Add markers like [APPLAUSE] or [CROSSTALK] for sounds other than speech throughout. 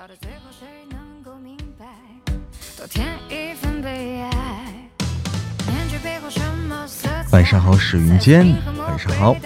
到最后谁能够明白，多添一份悲哀。面具背后什么色彩？晚上好，史云坚，晚上好。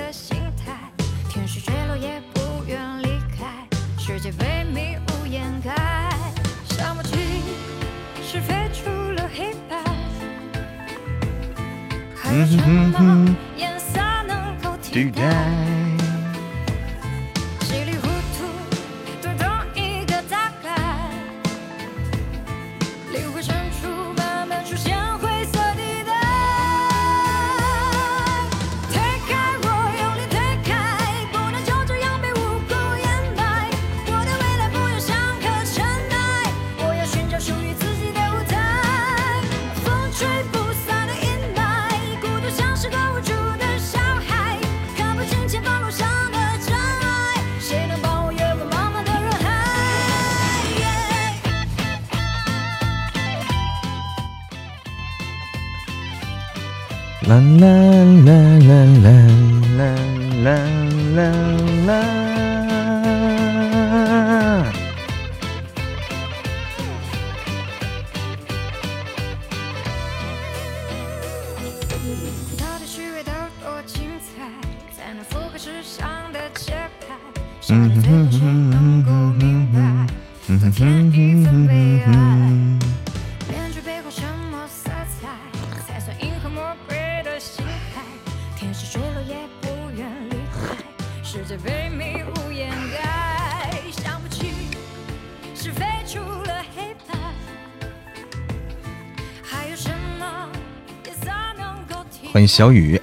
小雨，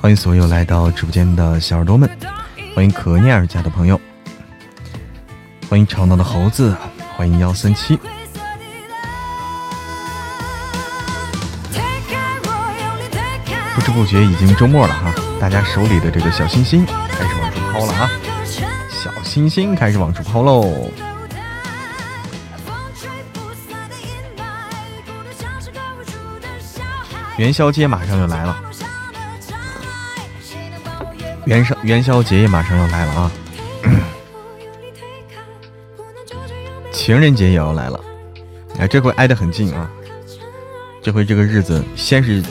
欢迎所有来到直播间的小耳朵们，欢迎可念儿家的朋友，欢迎吵闹的猴子，欢迎幺三七，不知不觉已经周末了哈，大家手里的这个小心心开始往出抛了啊，小心心开始往出抛喽。元宵节马上就来了，元宵元宵节也马上要来了啊！情人节也要来了，哎，这回挨得很近啊！这回这个日子，先是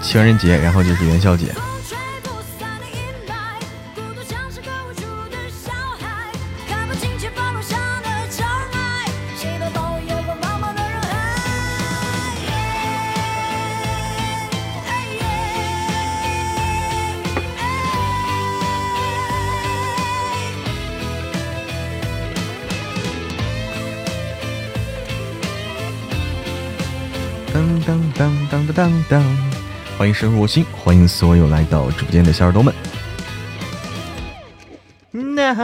情人节，然后就是元宵节。深入我心，欢迎所有来到直播间的小耳朵们。那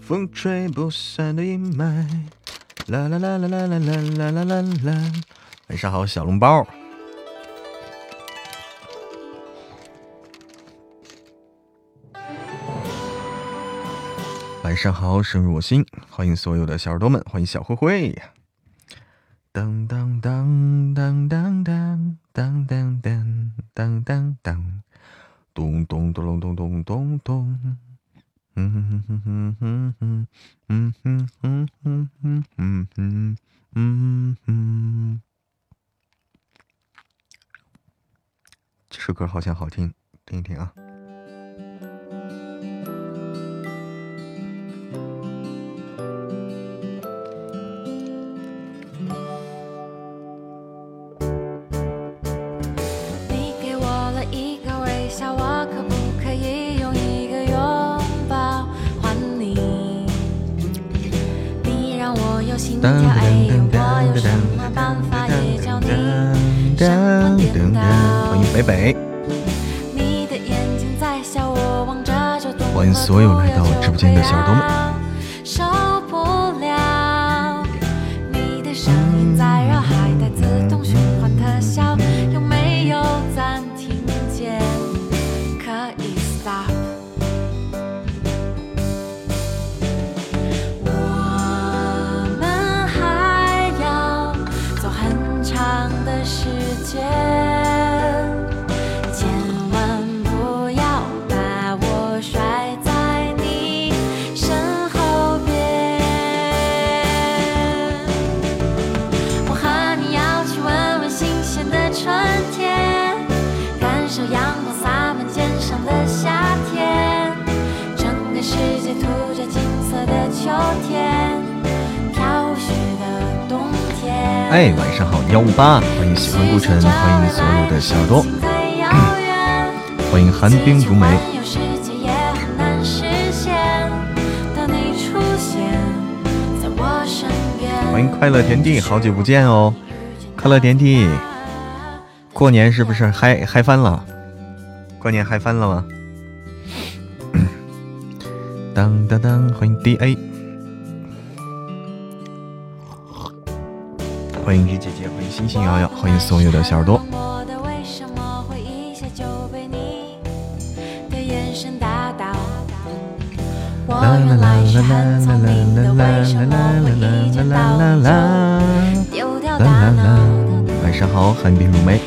风吹不散的阴霾，啦啦啦啦啦啦啦啦啦啦。晚上好，小笼包。晚上好，深入我心，欢迎所有的小耳朵们，欢迎小灰灰。当当当当当当当当当当当当，咚咚咚咚咚咚咚。嗯哼哼哼哼哼，嗯哼哼哼哼哼哼，嗯哼。这首歌好像好听，听一听啊。我有什么办法也叫你颠倒？欢迎北北。你的眼睛在笑，我望着就。欢迎所有来到直播间的小耳朵们。哎，晚上好，幺五八，欢迎喜欢顾晨，欢迎所有的小耳朵，欢迎寒冰如梅，欢迎快乐田地，好久不见哦，快乐田地，过年是不是嗨嗨翻了？过年嗨翻了吗？[COUGHS] 当当当，欢迎 D A。欢迎雨姐姐，欢迎星星瑶瑶，欢迎所有的小耳朵。啦啦啦啦啦啦啦啦啦啦啦啦啦！晚上好，寒冰如梅。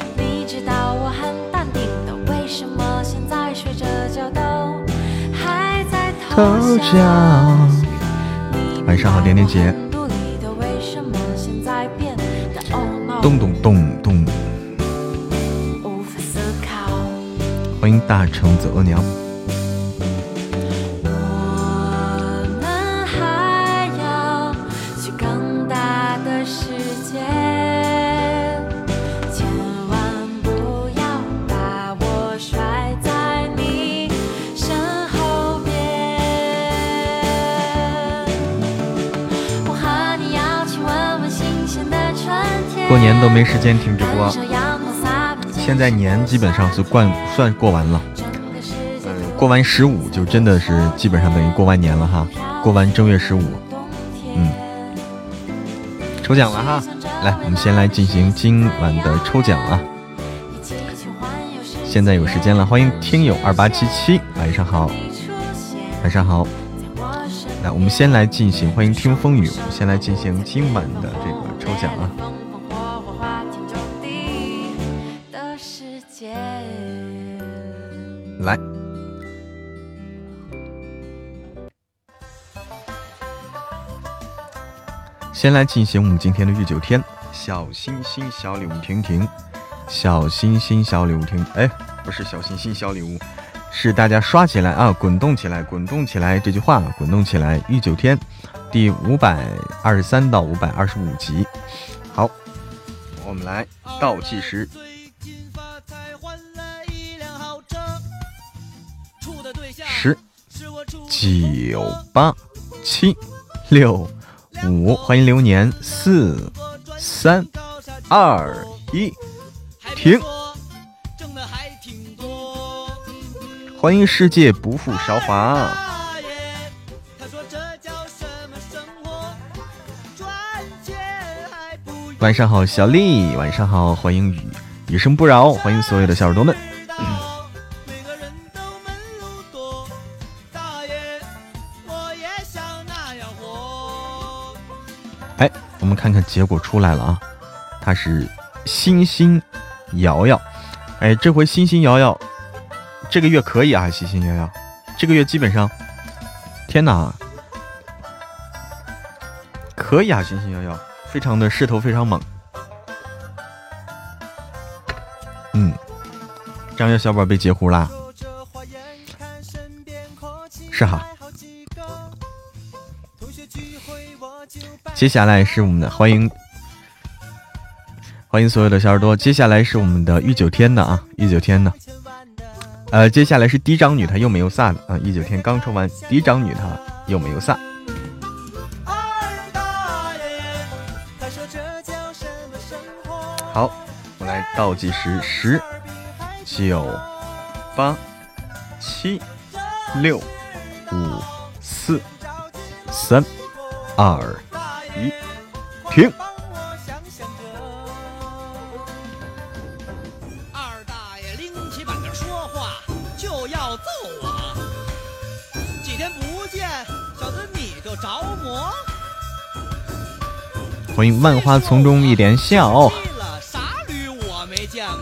晚上好，点点姐。咚咚咚咚！欢迎大橙子额娘。年都没时间听直播，现在年基本上是过算过完了，呃，过完十五就真的是基本上等于过完年了哈，过完正月十五，嗯，抽奖了哈，来，我们先来进行今晚的抽奖啊，现在有时间了，欢迎听友二八七七，晚上好，晚上好，来，我们先来进行欢迎听风雨，我们先来进行今晚的这个抽奖啊。先来进行我们今天的御九天。小星星小礼物听听，小星星小礼物听，哎，不是小星星小礼物，是大家刷起来啊，滚动起来，滚动起来，这句话，滚动起来。御九天第五百二十三到五百二十五集，好，我们来倒计时。十、九、八、七、六、五，欢迎流年。四、三、二、一，停。欢迎世界不负韶华。晚上好，小丽。晚上好，欢迎雨雨声不扰。欢迎所有的小耳朵们。我们看看结果出来了啊，他是星星瑶瑶，哎，这回星星瑶瑶这个月可以啊，星星瑶瑶？这个月基本上，天哪，可以啊，星星瑶瑶。非常的势头非常猛，嗯，张月小宝被截胡啦，是哈。接下来是我们的欢迎，欢迎所有的小耳朵。接下来是我们的御九天的啊，御九天的。呃，接下来是嫡长女，她又没有撒的啊。御九天刚抽完，嫡长女她又没有撒。好，我来倒计时：十、九、八、七、六、五、四、三、二。停！二大爷拎起板凳说话就要揍我，几天不见，小子你就着魔。欢迎万花丛中一点笑。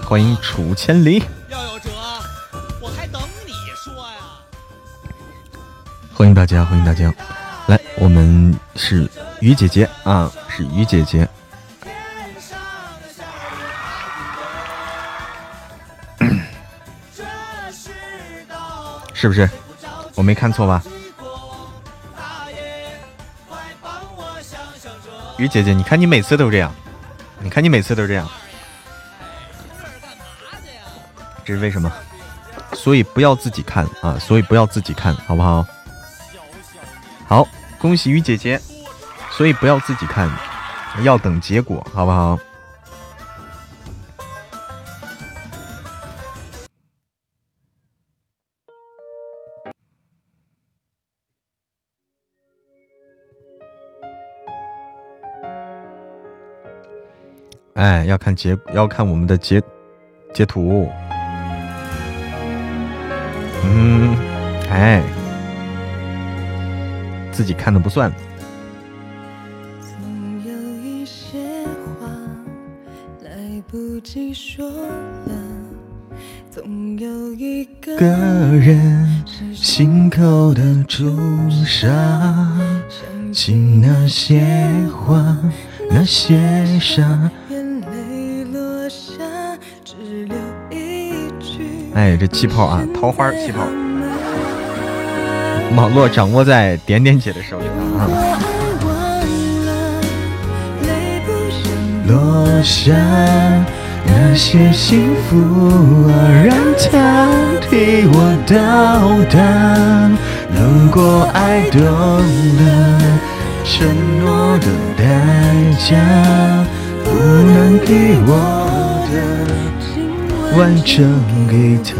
欢迎楚千里。要有辙，我还等你说呀。欢迎大家，欢迎大家。来，我们是于姐姐啊。是鱼姐姐，是不是？我没看错吧？雨姐姐，你看你每次都这样，你看你每次都这样，这是为什么？所以不要自己看啊！所以不要自己看好不好？好，恭喜雨姐姐。所以不要自己看，要等结果，好不好？哎，要看截，要看我们的截截图。嗯，哎，自己看的不算。个人心口的朱砂，想起那些话，那些伤。哎，这气泡啊，桃花气泡，网络掌握在点点姐的手里啊。落下那些幸福啊，让它替我到达。如果爱懂了承诺的代价，不能给我的。完整给他。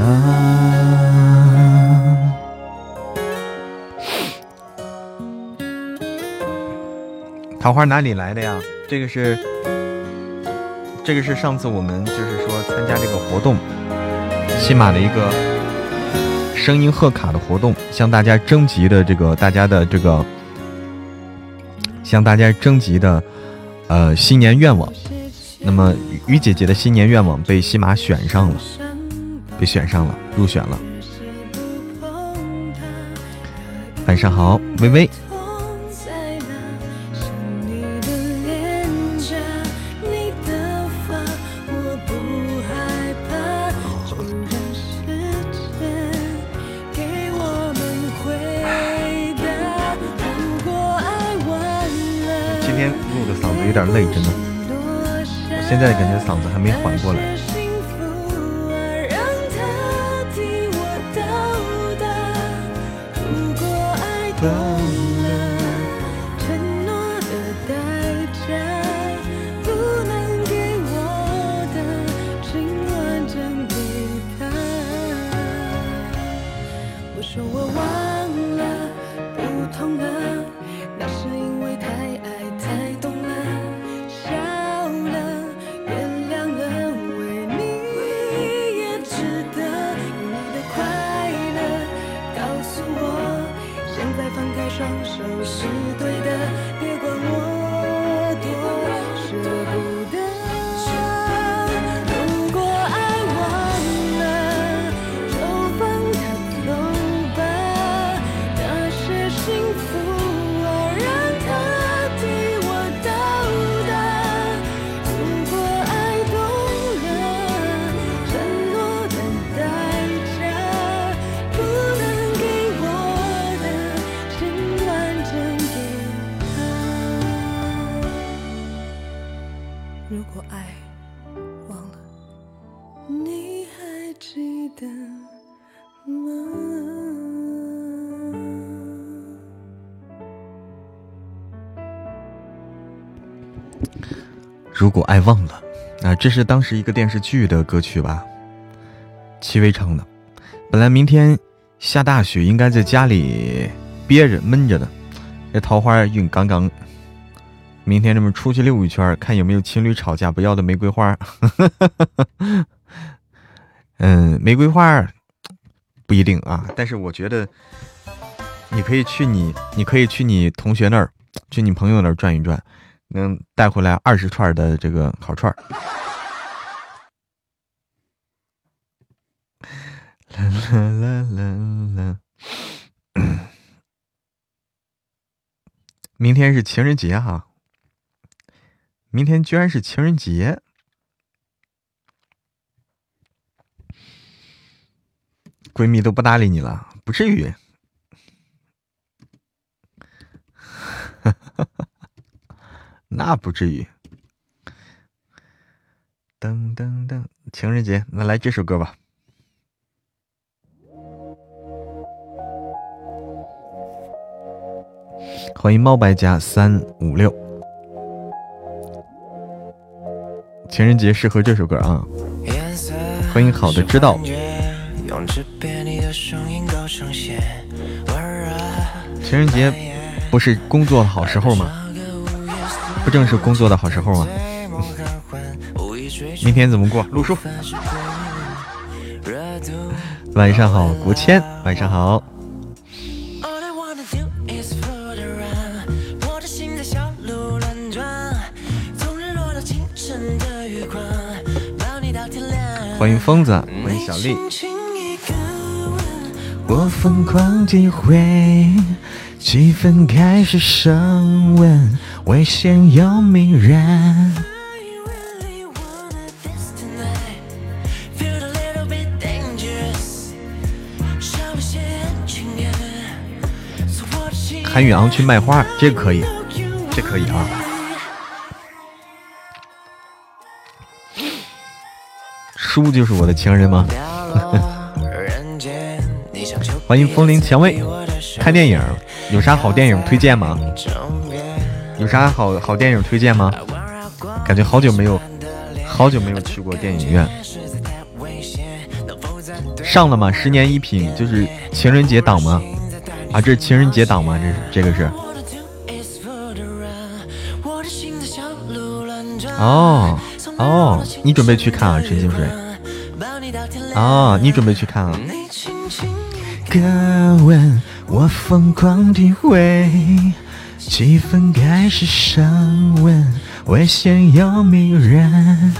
桃花哪里来的呀？这个是，这个是上次我们就是说参加这个活动，喜马的一个声音贺卡的活动，向大家征集的这个大家的这个，向大家征集的呃新年愿望。那么，雨姐姐的新年愿望被西马选上了，被选上了，入选了。晚上好，微微。这是当时一个电视剧的歌曲吧，戚薇唱的。本来明天下大雪，应该在家里憋着闷着的。这桃花运刚刚，明天这么出去溜一圈，看有没有情侣吵架不要的玫瑰花。[LAUGHS] 嗯，玫瑰花不一定啊，但是我觉得你可以去你，你可以去你同学那儿，去你朋友那儿转一转。能带回来二十串的这个烤串儿。啦啦啦啦啦！[COUGHS] 明天是情人节哈，明天居然是情人节，闺蜜都不搭理你了，不至于。[LAUGHS] 那不至于。噔噔噔，情人节，那来这首歌吧。欢迎猫白家三五六，情人节适合这首歌啊！欢迎好的知道，情人节不是工作的好时候吗？不正是工作的好时候吗？[LAUGHS] 明天怎么过？陆叔，晚上好，国谦，晚上好。欢迎疯子，欢迎小丽。我疯狂体会，气氛开始升温，危险又迷人。韩宇昂去卖花，这个可以，这可以啊。书就是我的情人吗？[LAUGHS] 欢迎风铃蔷薇。看电影有啥好电影推荐吗？有啥好好电影推荐吗？感觉好久没有，好久没有去过电影院。上了吗？十年一品就是情人节档吗？啊，这是情人节档吗？这是这个是。哦哦，你准备去看啊，陈清水？啊，你准备去看啊？格温，我疯狂体会，气氛开始升温，危险又迷人。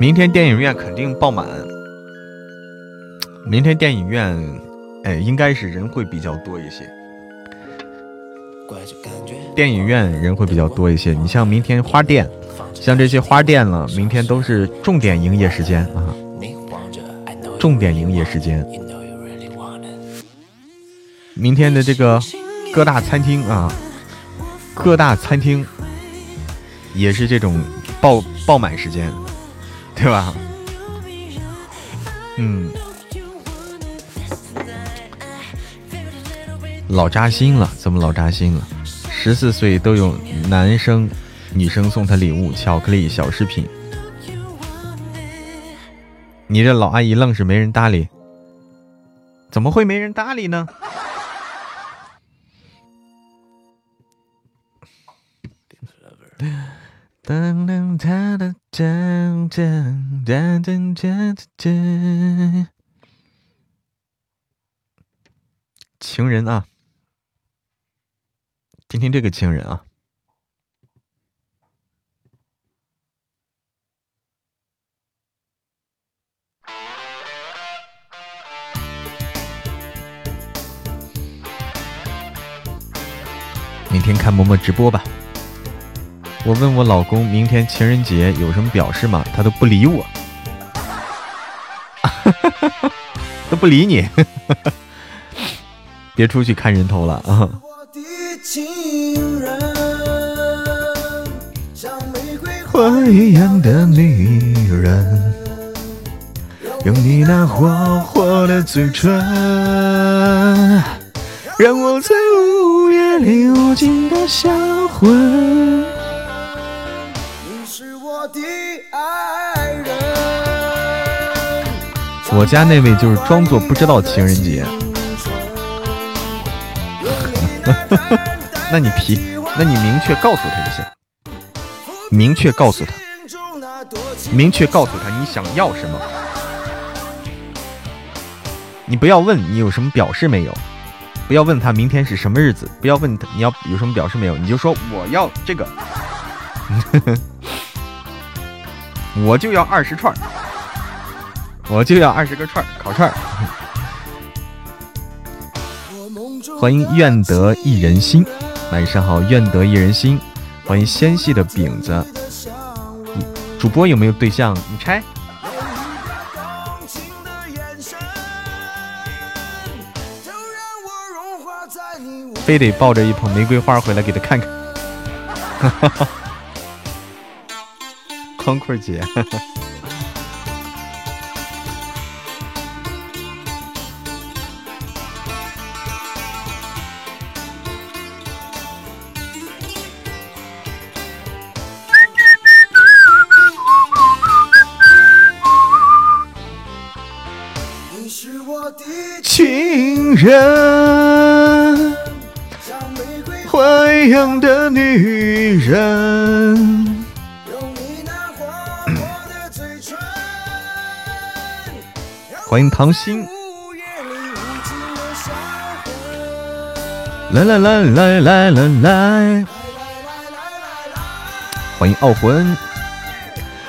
明天电影院肯定爆满。明天电影院，哎，应该是人会比较多一些。电影院人会比较多一些。你像明天花店，像这些花店了，明天都是重点营业时间啊，重点营业时间。明天的这个各大餐厅啊，各大餐厅也是这种爆爆满时间，对吧？嗯。老扎心了，怎么老扎心了？十四岁都有男生、女生送他礼物，巧克力、小饰品。你这老阿姨愣是没人搭理，怎么会没人搭理呢？情人啊！听听这个情人啊！明天看嬷嬷直播吧。我问我老公明天情人节有什么表示吗？他都不理我，[LAUGHS] 都不理你。[LAUGHS] 别出去看人头了啊！[LAUGHS] 花一样的女人，用你那火火的嘴唇，让我在午夜里无尽的销魂。你是我的爱人。我家那位就是装作不知道情人节。那你皮，那你明确告诉他一下，明确告诉他，明确告诉他你想要什么。你不要问你有什么表示没有，不要问他明天是什么日子，不要问他你要有什么表示没有，你就说我要这个，[LAUGHS] 我就要二十串，我就要二十个串烤串。[LAUGHS] 欢迎愿得一人心，晚上好，愿得一人心。欢迎纤细的饼子。主播有没有对象？你猜？非得抱着一捧玫瑰花回来给他看看。哈哈哈，光棍节。唐心。来来来来来来来，欢迎傲魂。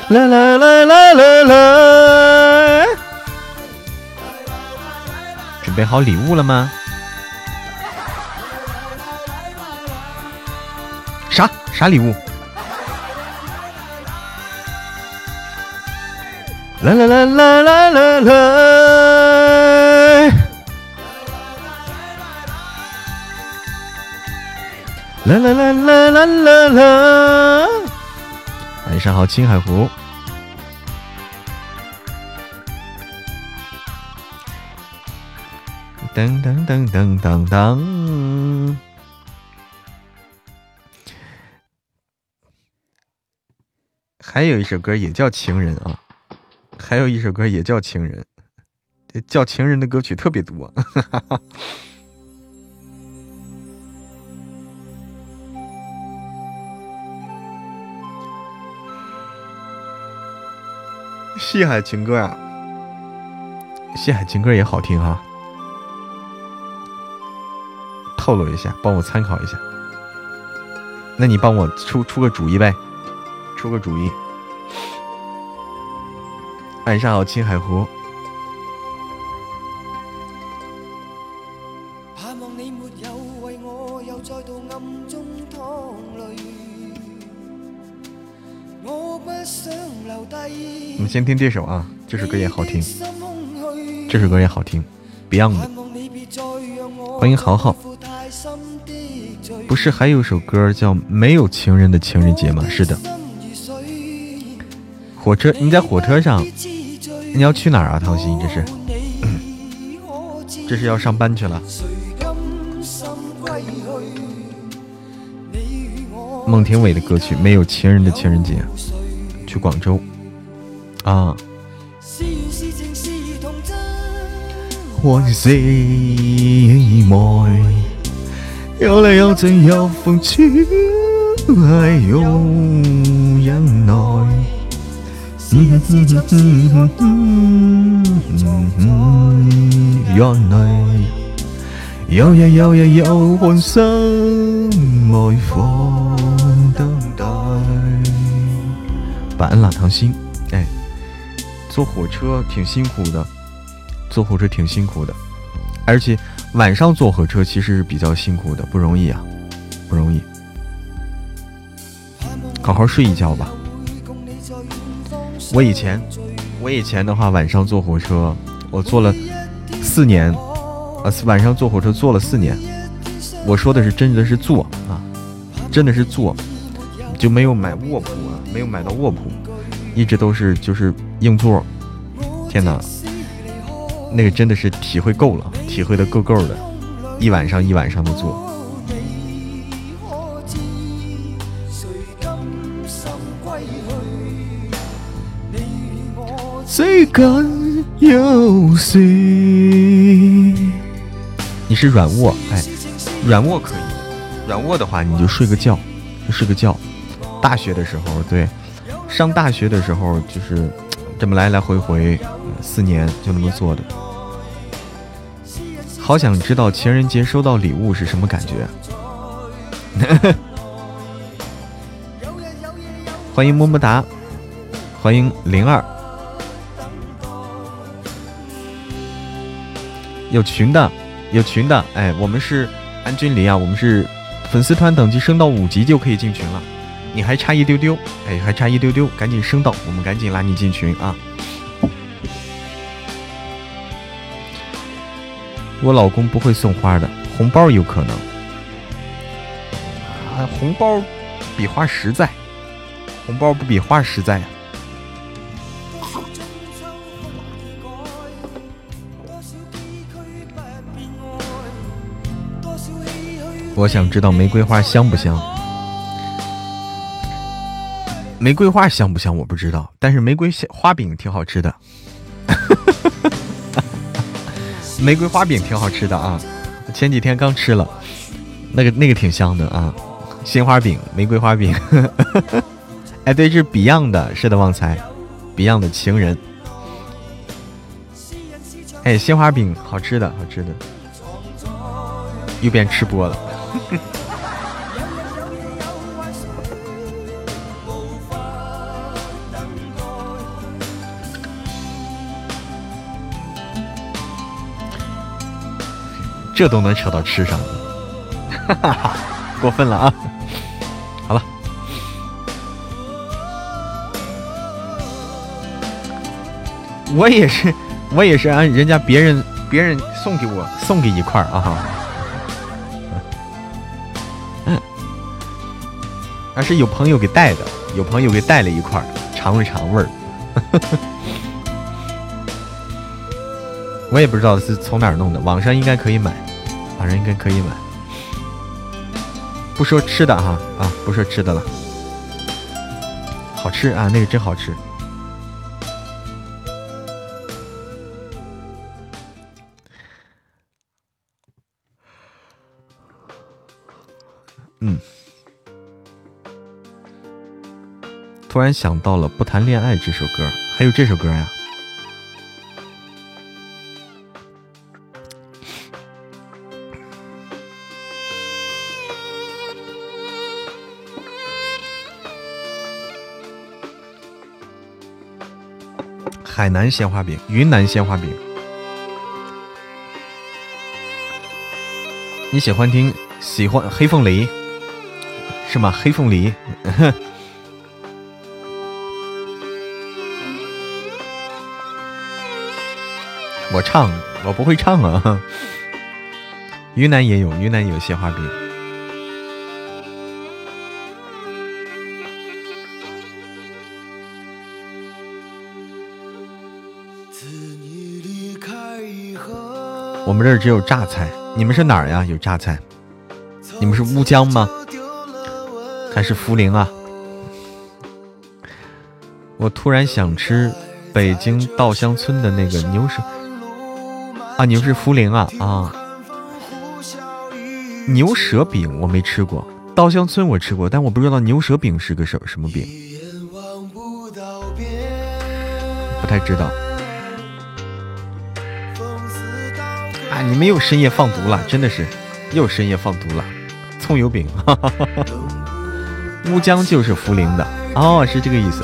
来来来来来来。准备好礼物了吗？啥啥礼物？来来来来来来来！啦啦啦啦啦啦啦！晚上好，青海湖。噔噔噔噔噔噔，还有一首歌也叫《情人》啊，还有一首歌也叫《情人》，叫情人的歌曲特别多。哈哈哈西海情歌呀，西海情歌也好听哈。透露一下，帮我参考一下。那你帮我出出个主意呗，出个主意。晚上好，青海湖。先听这首啊，这首歌也好听，这首歌也好听，Beyond。欢迎豪豪。不是还有首歌叫《没有情人的情人节》吗？是的。火车，你在火车上，你要去哪儿啊？唐鑫，这是，[CLEARS THROAT] 这是要上班去了。孟庭苇的歌曲《没有情人的情人节》，去广州啊。有泪有醉有风趣，还有忍耐。原来有日有日有欢心爱火等待。晚安，老唐心。坐火车挺辛苦的，坐火车挺辛苦的，而且。晚上坐火车其实是比较辛苦的，不容易啊，不容易。好好睡一觉吧。我以前，我以前的话，晚上坐火车，我坐了四年，啊，晚上坐火车坐了四年。我说的是真的是坐啊，真的是坐，就没有买卧铺啊，没有买到卧铺，一直都是就是硬座。天哪！那个真的是体会够了，体会的够够的，一晚上一晚上的坐。最近有谁？你是软卧，哎，软卧可以，软卧的话你就睡个觉，就睡个觉。大学的时候，对，上大学的时候就是 [TSK] 这么来来回回，四年就那么做的。好想知道情人节收到礼物是什么感觉。[LAUGHS] 欢迎么么哒，欢迎灵儿，有群的，有群的，哎，我们是安君离啊，我们是粉丝团等级升到五级就可以进群了，你还差一丢丢，哎，还差一丢丢，赶紧升到，我们赶紧拉你进群啊！我老公不会送花的，红包有可能。啊，红包比花实在，红包不比花实在呀。我想知道玫瑰花香不香？玫瑰花香不香？我不知道，但是玫瑰花饼挺好吃的。[LAUGHS] 玫瑰花饼挺好吃的啊，前几天刚吃了，那个那个挺香的啊。鲜花饼、玫瑰花饼，[LAUGHS] 哎，对，这是 Beyond 的，是的，旺财，Beyond 的情人。哎，鲜花饼好吃的，好吃的，又变吃播了。这都能扯到吃上，哈哈哈，过分了啊！好了，我也是，我也是按人家别人别人送给我送给一块儿啊。[LAUGHS] 而是有朋友给带的，有朋友给带了一块儿尝了尝味儿。[LAUGHS] 我也不知道是从哪儿弄的，网上应该可以买，网上应该可以买。不说吃的哈啊，不说吃的了，好吃啊，那个真好吃。嗯。突然想到了《不谈恋爱》这首歌，还有这首歌呀，海南鲜花饼，云南鲜花饼，你喜欢听喜欢黑凤梨是吗？黑凤梨。[LAUGHS] 我唱，我不会唱啊。[LAUGHS] 云南也有，云南有鲜花饼。我们这儿只有榨菜，你们是哪儿呀？有榨菜？你们是乌江吗？还是涪陵啊？我突然想吃北京稻香村的那个牛舌。啊，你们是涪陵啊啊！牛舌饼我没吃过，稻香村我吃过，但我不知道牛舌饼是个什什么饼，不太知道。啊，你们又深夜放毒了，真的是又深夜放毒了，葱油饼，哈哈哈哈乌江就是涪陵的哦，是这个意思。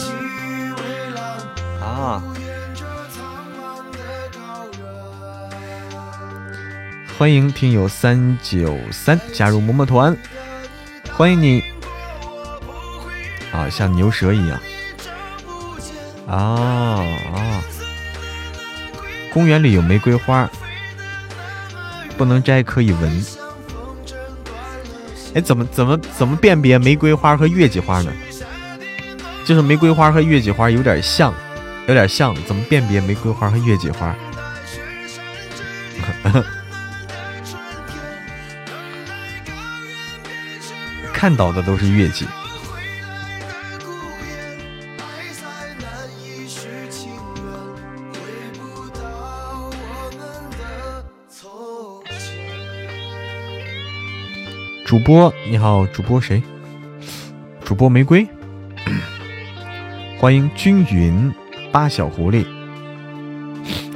欢迎听友三九三加入嬷嬷团，欢迎你。啊，像牛舌一样。啊啊！公园里有玫瑰花，不能摘，可以闻。哎，怎么怎么怎么辨别玫瑰花和月季花呢？就是玫瑰花和月季花有点像，有点像，怎么辨别玫瑰花和月季花？[LAUGHS] 看到的都是月季。主播你好，主播谁？主播玫瑰，[COUGHS] 欢迎均匀八小狐狸，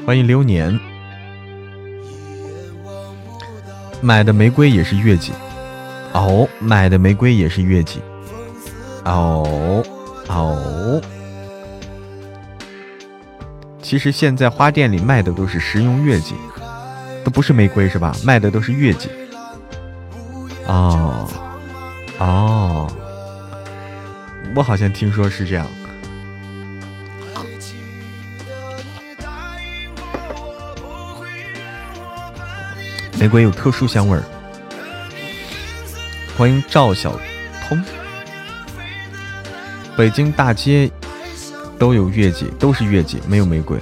欢迎流年，买的玫瑰也是月季。哦，买的玫瑰也是月季。哦哦，其实现在花店里卖的都是食用月季，都不是玫瑰是吧？卖的都是月季。哦哦，我好像听说是这样。玫瑰有特殊香味儿。欢迎赵小通。北京大街都有月季，都是月季，没有玫瑰。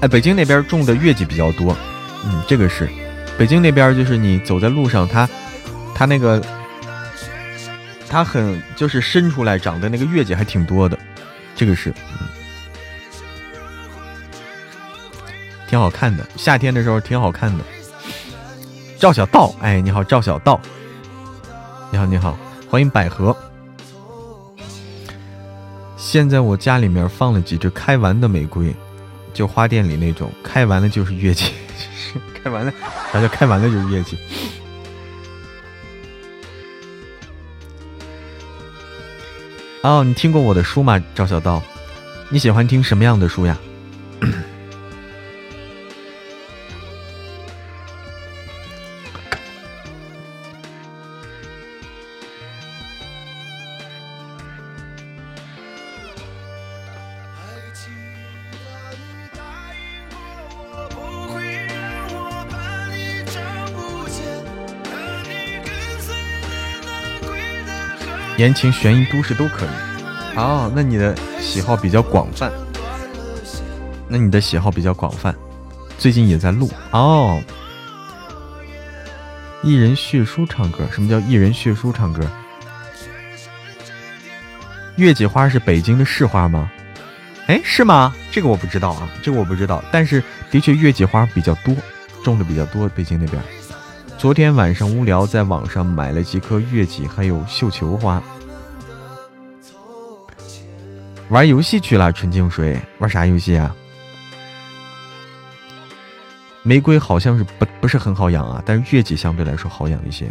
哎，北京那边种的月季比较多。嗯，这个是。北京那边就是你走在路上，它它那个它很就是伸出来长的那个月季还挺多的，这个是，嗯，挺好看的。夏天的时候挺好看的。赵小道，哎，你好，赵小道，你好，你好，欢迎百合。现在我家里面放了几只开完的玫瑰，就花店里那种，开完了就是月季。[LAUGHS] 开完了，啥叫开完了就是月季？哦，你听过我的书吗，赵小刀？你喜欢听什么样的书呀？言情、悬疑、都市都可以。哦，那你的喜好比较广泛。那你的喜好比较广泛，最近也在录哦。一人血书唱歌，什么叫一人血书唱歌？月季花是北京的市花吗？哎，是吗？这个我不知道啊，这个我不知道。但是的确月季花比较多，种的比较多，北京那边。昨天晚上无聊，在网上买了几颗月季，还有绣球花。玩游戏去了，纯净水玩啥游戏啊？玫瑰好像是不不是很好养啊，但是月季相对来说好养一些。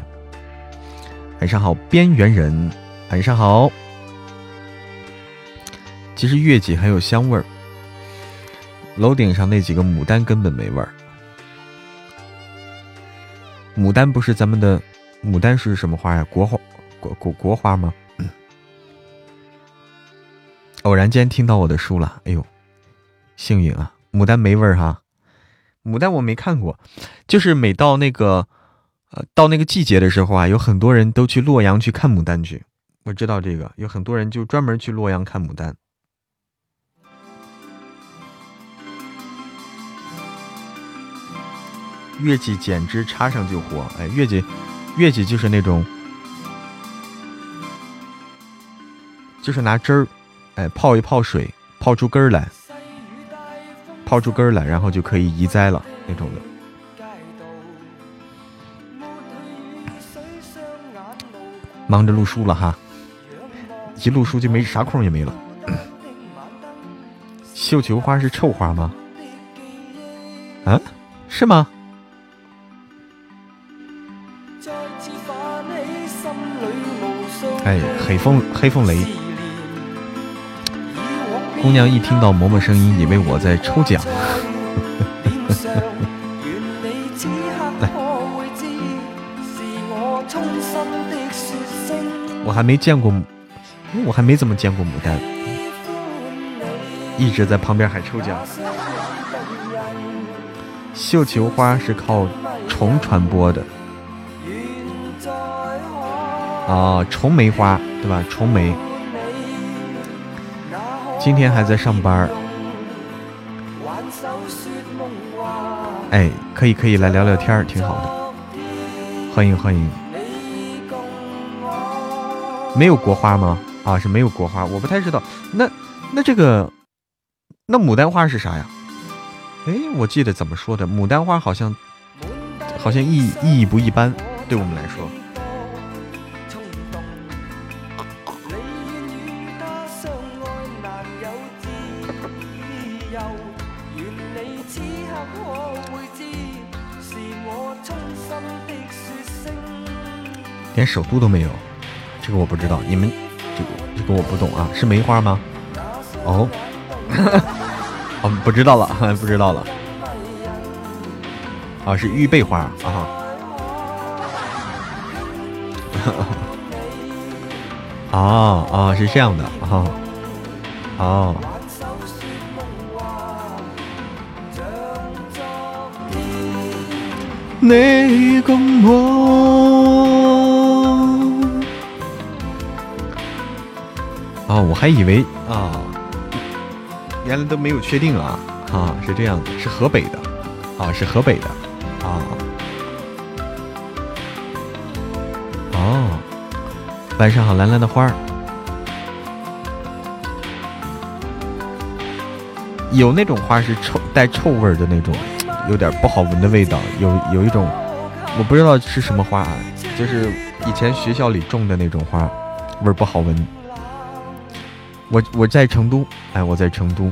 晚上好，边缘人，晚上好。其实月季很有香味儿，楼顶上那几个牡丹根本没味儿。牡丹不是咱们的，牡丹是什么花呀？国花，国国国花吗？偶然间听到我的书了，哎呦，幸运啊！牡丹没味儿哈，牡丹我没看过，就是每到那个，呃，到那个季节的时候啊，有很多人都去洛阳去看牡丹去。我知道这个，有很多人就专门去洛阳看牡丹。月季剪枝插上就活，哎，月季，月季就是那种，就是拿汁儿，哎，泡一泡水，泡出根儿来，泡出根儿来，然后就可以移栽了那种的。忙着录书了哈，一录书就没啥空也没了。绣球花是臭花吗？啊，是吗？哎，黑凤黑凤雷，姑娘一听到嬷嬷声音，以为我在抽奖。[LAUGHS] 我还没见过，我还没怎么见过牡丹，一直在旁边喊抽奖。绣球花是靠虫传播的。啊，重梅花对吧？重梅，今天还在上班儿哎，可以可以来聊聊天儿挺好的。欢迎欢迎。没有国花吗？啊，是没有国花，我不太知道。那那这个，那牡丹花是啥呀？哎，我记得怎么说的？牡丹花好像好像意意义不一般，对我们来说。连首都都没有，这个我不知道。你们这个这个我不懂啊，是梅花吗？哦，[LAUGHS] 哦，不知道了，[LAUGHS] 不知道了。啊，是玉贝花啊。哦 [LAUGHS] 哦，是这样的哦哦。你共我哦，我还以为啊，原来都没有确定啊啊，是这样的，是河北的啊，是河北的啊哦。晚上好，蓝蓝的花儿，有那种花是臭带臭味的那种。有点不好闻的味道，有有一种我不知道是什么花啊，就是以前学校里种的那种花，味儿不好闻。我我在成都，哎，我在成都。[LAUGHS]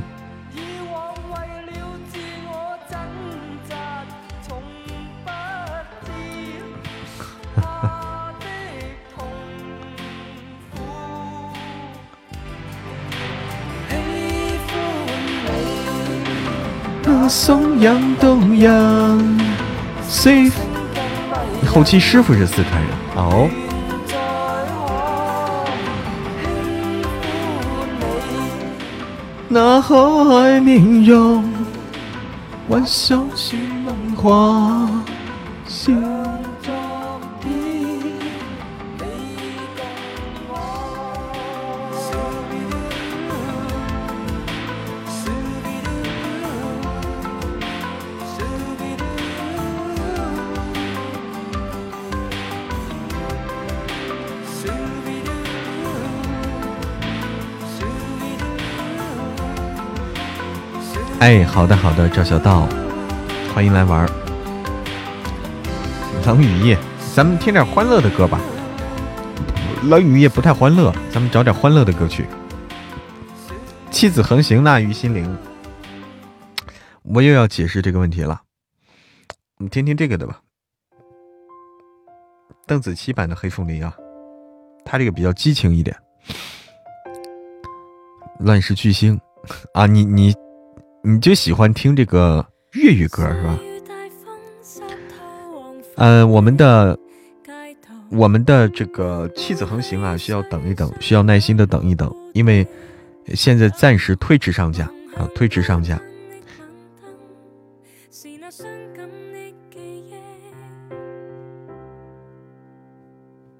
[LAUGHS] 松阳东阳。后期师傅是四川人哦。那可爱面容，挽手是梦幻。哎，好的好的，赵小道，欢迎来玩。冷雨夜，咱们听点欢乐的歌吧。冷雨夜不太欢乐，咱们找点欢乐的歌曲。妻子横行那于心灵，我又要解释这个问题了。你听听这个的吧，邓紫棋版的黑凤梨啊，他这个比较激情一点。乱世巨星啊，你你。你就喜欢听这个粤语歌是吧？呃，我们的我们的这个妻子横行啊，需要等一等，需要耐心的等一等，因为现在暂时推迟上架啊，推迟上架，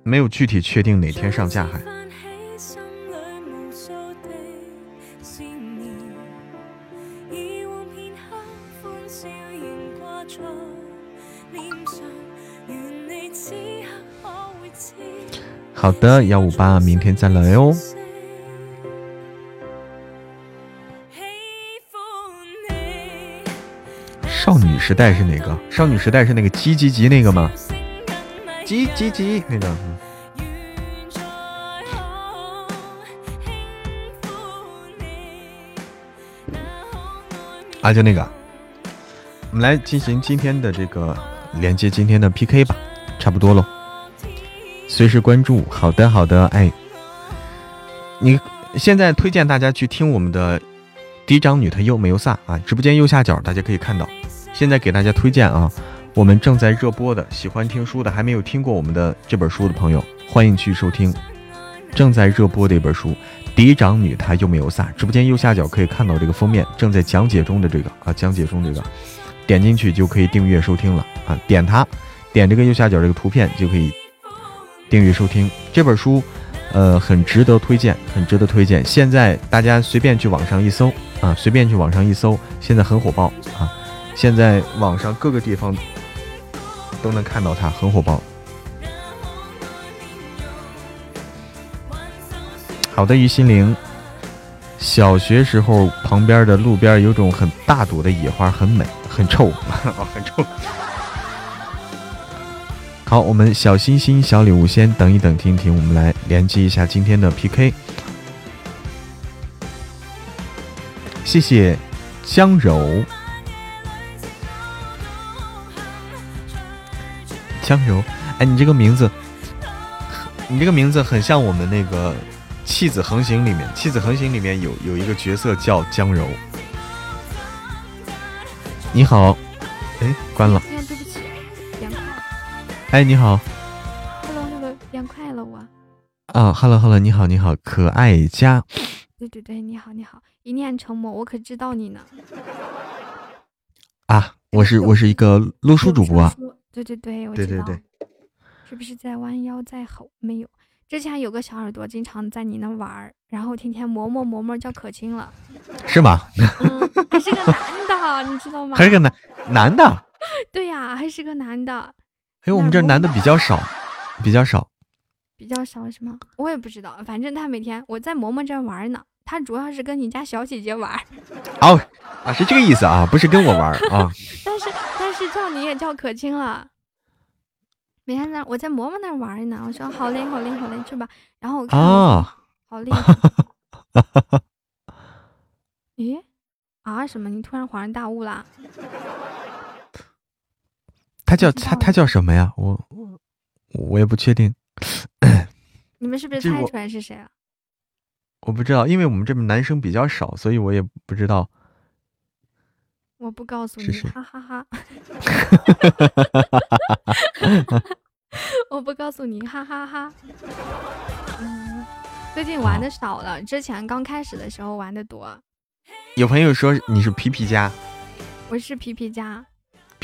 没有具体确定哪天上架还。好的，幺五八，明天再来哦。少女时代是哪个？少女时代是那个叽叽叽那个吗？叽叽叽那个。啊，就那个。我们来进行今天的这个连接，今天的 PK 吧，差不多喽。随时关注，好的好的，哎，你现在推荐大家去听我们的嫡长女，她又没有撒啊！直播间右下角大家可以看到，现在给大家推荐啊，我们正在热播的，喜欢听书的还没有听过我们的这本书的朋友，欢迎去收听正在热播的一本书《嫡长女她又没有撒》。直播间右下角可以看到这个封面，正在讲解中的这个啊，讲解中这个，点进去就可以订阅收听了啊！点它，点这个右下角这个图片就可以。订阅收听这本书，呃，很值得推荐，很值得推荐。现在大家随便去网上一搜啊，随便去网上一搜，现在很火爆啊！现在网上各个地方都能看到它，很火爆。好的，于心灵，小学时候旁边的路边有种很大朵的野花，很美，很臭，[LAUGHS] 很臭。好，我们小心心、小礼物先等一等，听听。我们来连接一下今天的 PK。谢谢江柔，江柔，哎，你这个名字，你这个名字很像我们那个《弃子横行》里面，《弃子横行》里面有有一个角色叫江柔。你好，哎，关了。哎，你好。Hello，Hello，变快了我。啊，Hello Hello，你好你好，可爱家。对对对，你好你好，一念成魔，我可知道你呢。啊，我是我是一个录书主播。对对对，我知道。对对对。是不是在弯腰在吼？没有，之前有个小耳朵经常在你那玩儿，然后天天磨磨磨磨叫可亲了。是吗？还是个男的，你知道吗？[LAUGHS] 还是个男男的。对呀，还是个男的。哎，我们这男的比较少，比较少。比较少是吗？我也不知道，反正他每天我在嬷嬷这玩呢，他主要是跟你家小姐姐玩。[LAUGHS] 哦，啊，是这个意思啊，不是跟我玩啊。[LAUGHS] 但是但是叫你也叫可亲了。每天在我在嬷嬷那玩呢，我说好嘞好嘞好嘞去吧。然后我看啊，好厉害。[LAUGHS] 咦啊什么？你突然恍然大悟啦？他叫他他叫什么呀？我我我也不确定。[CLEARS THROAT] 你们是不是猜出来是谁了？我不知道，因为我们这边男生比较少，所以我也不知道。[LAUGHS] 我不告诉你，哈哈哈。我不告诉你，哈哈哈。嗯，最近玩的少了，之前刚开始的时候玩的多。有朋友说你是皮皮虾，我是皮皮虾。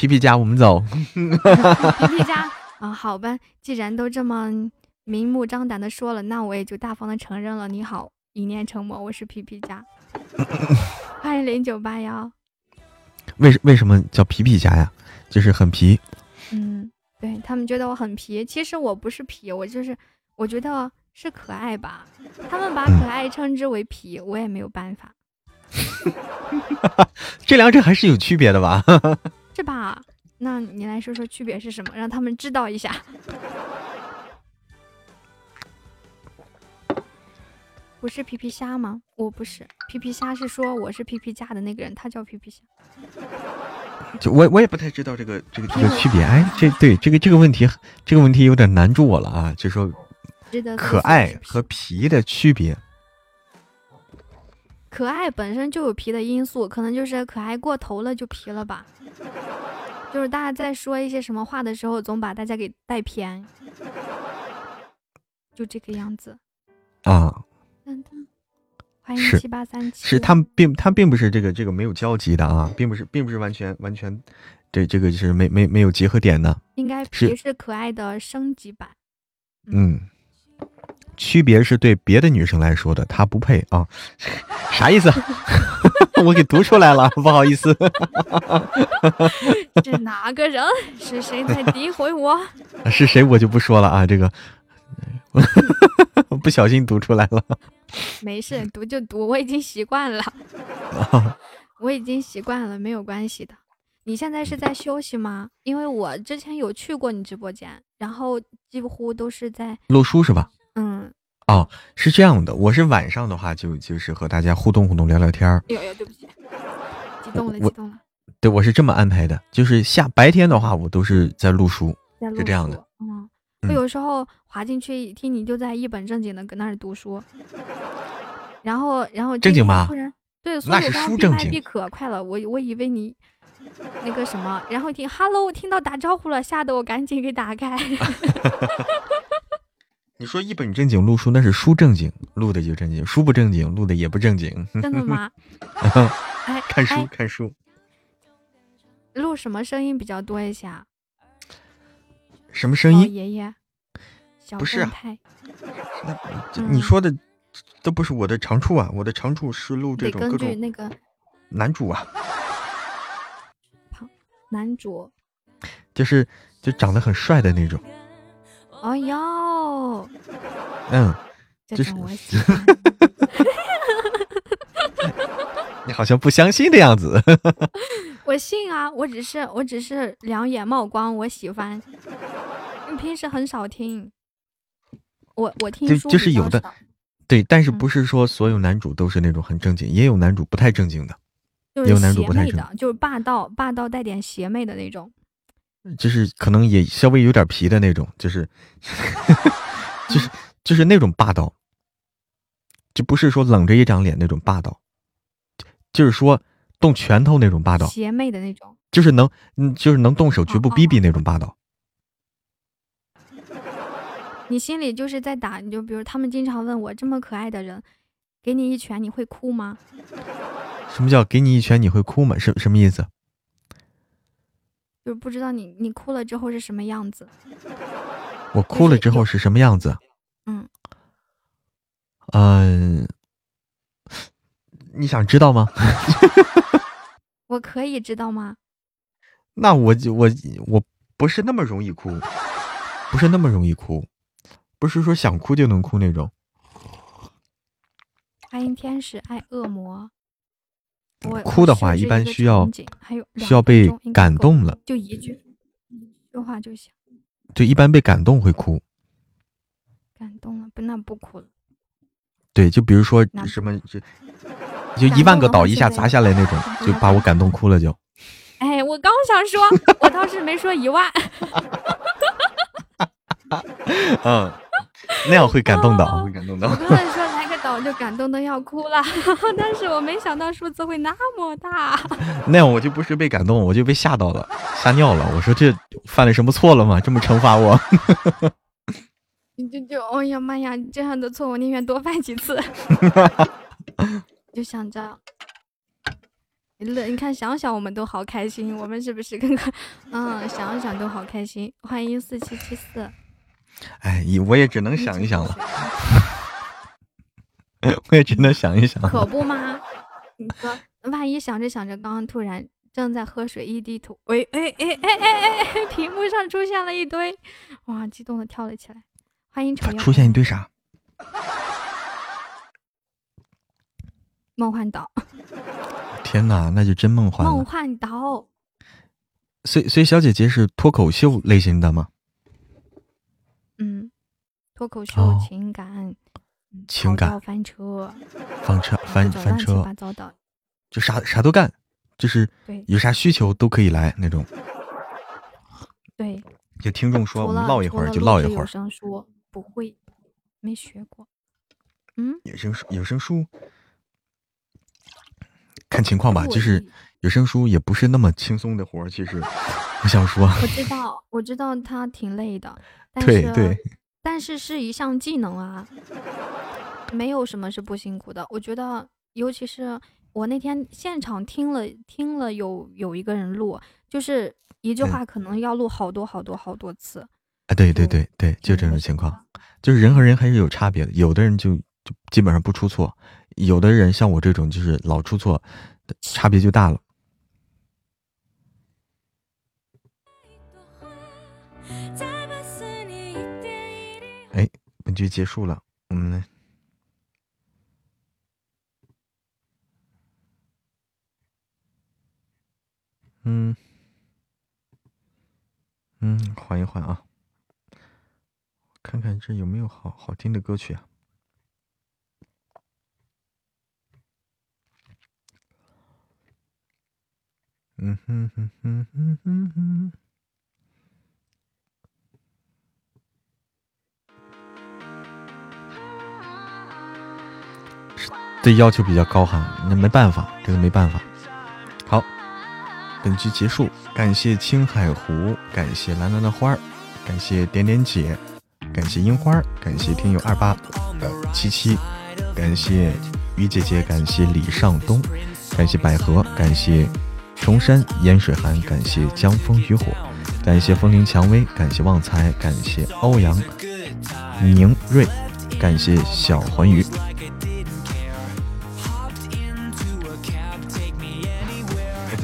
皮皮家，我们走。皮皮家。[LAUGHS] 啊，好吧，既然都这么明目张胆的说了，那我也就大方的承认了。你好，一念成魔，我是皮皮家，[LAUGHS] 欢迎零九八幺。为为什么叫皮皮虾呀？就是很皮。嗯，对他们觉得我很皮，其实我不是皮，我就是我觉得是可爱吧。他们把可爱称之为皮，我也没有办法。[LAUGHS] 这两者还是有区别的吧？是吧？那你来说说区别是什么，让他们知道一下。[LAUGHS] 不是皮皮虾吗？我不是皮皮虾，是说我是皮皮家的那个人，他叫皮皮虾。就我我也不太知道这个这个这个区别。哎，这对这个这个问题这个问题有点难住我了啊！就说可爱和皮的区别。可爱本身就有皮的因素，可能就是可爱过头了就皮了吧。就是大家在说一些什么话的时候，总把大家给带偏，就这个样子啊。欢迎七八三七，是他们并他并不是这个这个没有交集的啊，并不是并不是完全完全对这个是没没没有结合点的。应该是是可爱的升级版。嗯。区别是对别的女生来说的，她不配啊，[LAUGHS] 啥意思？[LAUGHS] 我给读出来了，[LAUGHS] 不好意思。这哪个人？是谁在诋毁我？是谁我就不说了啊，这个不小心读出来了。没事，读就读，我已经习惯了。我已经习惯了，没有关系的。你现在是在休息吗？因为我之前有去过你直播间，然后几乎都是在录书，是吧？嗯，哦，是这样的，我是晚上的话就就是和大家互动互动聊聊天儿。哎呦，对不起，激动了，激动了。对，我是这么安排的，就是下白天的话，我都是在录书，是这样的。嗯，我有时候滑进去听你就在一本正经的搁那儿读书，然后然后正经吗？对，那是书正经。闭可快了，我我以为你那个什么，然后一听 Hello，听到打招呼了，吓得我赶紧给打开。[LAUGHS] 你说一本正经录书，那是书正经录的就正经，书不正经录的也不正经。真的吗？[LAUGHS] 哎，看书看书。录什么声音比较多一些啊？什么声音？爷爷。不是。那你说的都不是我的长处啊！我的长处是录这种各种那个男主啊。[LAUGHS] 男主。就是就长得很帅的那种。哦哟，嗯，就是我 [LAUGHS] 你好像不相信的样子。[LAUGHS] 我信啊，我只是我只是两眼冒光，我喜欢。你平时很少听，我我听书就是有的，对，但是不是说所有男主都是那种很正经，也有男主不太正经的，也有男主不太正的，就是霸道霸道带点邪魅的那种。就是可能也稍微有点皮的那种，就是，[LAUGHS] 就是就是那种霸道，就不是说冷着一张脸那种霸道，就是说动拳头那种霸道，邪魅的那种，就是能嗯，就是能动手绝不逼逼那种霸道。[LAUGHS] 你心里就是在打，你就比如他们经常问我，这么可爱的人，给你一拳你会哭吗？什么叫给你一拳你会哭吗？什什么意思？就是不知道你你哭了之后是什么样子。[LAUGHS] 我哭了之后是什么样子？嗯嗯，你想知道吗？[LAUGHS] 我可以知道吗？那我就我我不是那么容易哭，不是那么容易哭，不是说想哭就能哭那种。欢迎天使爱恶魔。我哭的话一般需要还有需要被感动了，就一句说话就行。就一般被感动会哭。感动了不那不哭了。对，就比如说什么就就一万个岛一下砸下来那种，就把我感动哭了就。哎，我刚想说，我倒是没说一万。[LAUGHS] 嗯，那样会感动的，[LAUGHS] 会感动的。我刚才说来个岛就感动的要哭了，[LAUGHS] 但是我没想到数字会那么大。[LAUGHS] 那样我就不是被感动，我就被吓到了，吓尿了。我说这犯了什么错了吗？这么惩罚我？[LAUGHS] 你就就，哎呀妈呀！这样的错我宁愿多犯几次。就想着。你乐，你看想想我们都好开心，我们是不是刚刚？嗯，想想都好开心。欢迎四七七四。哎，我也只能想一想了。[LAUGHS] 我也只能想一想。可不吗？你说，万一想着想着，刚刚突然正在喝水，一滴土，喂，哎哎哎哎哎，[LAUGHS] 屏幕上出现了一堆，哇，激动的跳了起来。欢迎丑出现一堆啥？梦幻岛。[LAUGHS] 天哪，那就真梦幻了。梦幻岛。所以，所以小姐姐是脱口秀类型的吗？嗯，脱口秀、情感、情感、翻车、翻车、翻翻车，乱七八糟的，就啥啥都干，就是有啥需求都可以来那种。对。就听众说，我们唠一会儿就唠一会儿。有声书不会，没学过。嗯。有声书，有声书。看情况吧，就是有声书也不是那么轻松的活儿。其实，我想说，我知道，我知道他挺累的，对对，但是是一项技能啊，没有什么是不辛苦的。我觉得，尤其是我那天现场听了听了有有一个人录，就是一句话可能要录好多好多好多次。啊，对对对对，就这种情况，就是人和人还是有差别的，有的人就就基本上不出错。有的人像我这种，就是老出错，差别就大了。就结束了，我们来，嗯嗯，缓一缓啊，看看这有没有好好听的歌曲啊。嗯哼哼哼哼哼哼，对要求比较高哈，那没办法，这个没办法。好，本局结束，感谢青海湖，感谢蓝蓝的花儿，感谢点点姐，感谢樱花，感谢听友二八呃七七，感谢于姐姐，感谢李尚东，感谢百合，感谢。崇山烟水寒，感谢江枫渔火，感谢风铃蔷薇，感谢旺财，感谢欧阳宁瑞，感谢小环鱼。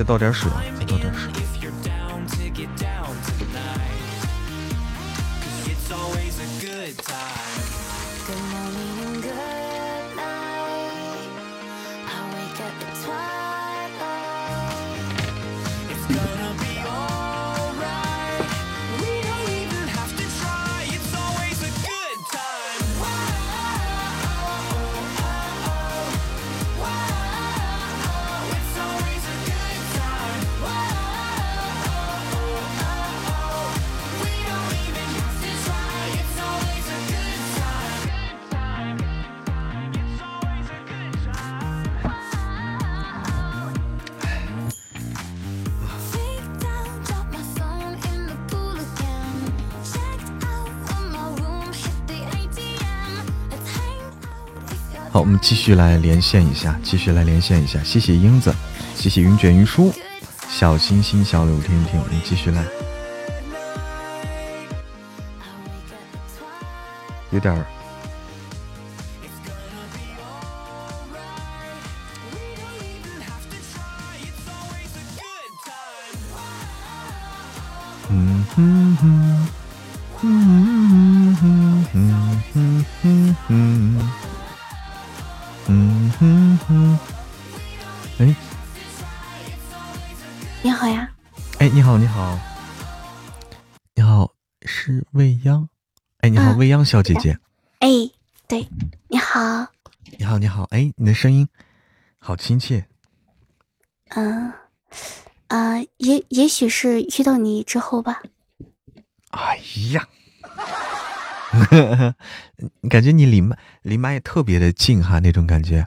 再倒点水！再倒点水。继续来连线一下，继续来连线一下。谢谢英子，谢谢云卷云舒，小星星小柳听听，我们继续来。有点儿。你好，未央小姐姐。哎，对，你好。你好，你好。哎，你的声音好亲切。嗯。啊，也也许是遇到你之后吧。哎呀，[LAUGHS] 感觉你离麦离麦特别的近哈，那种感觉，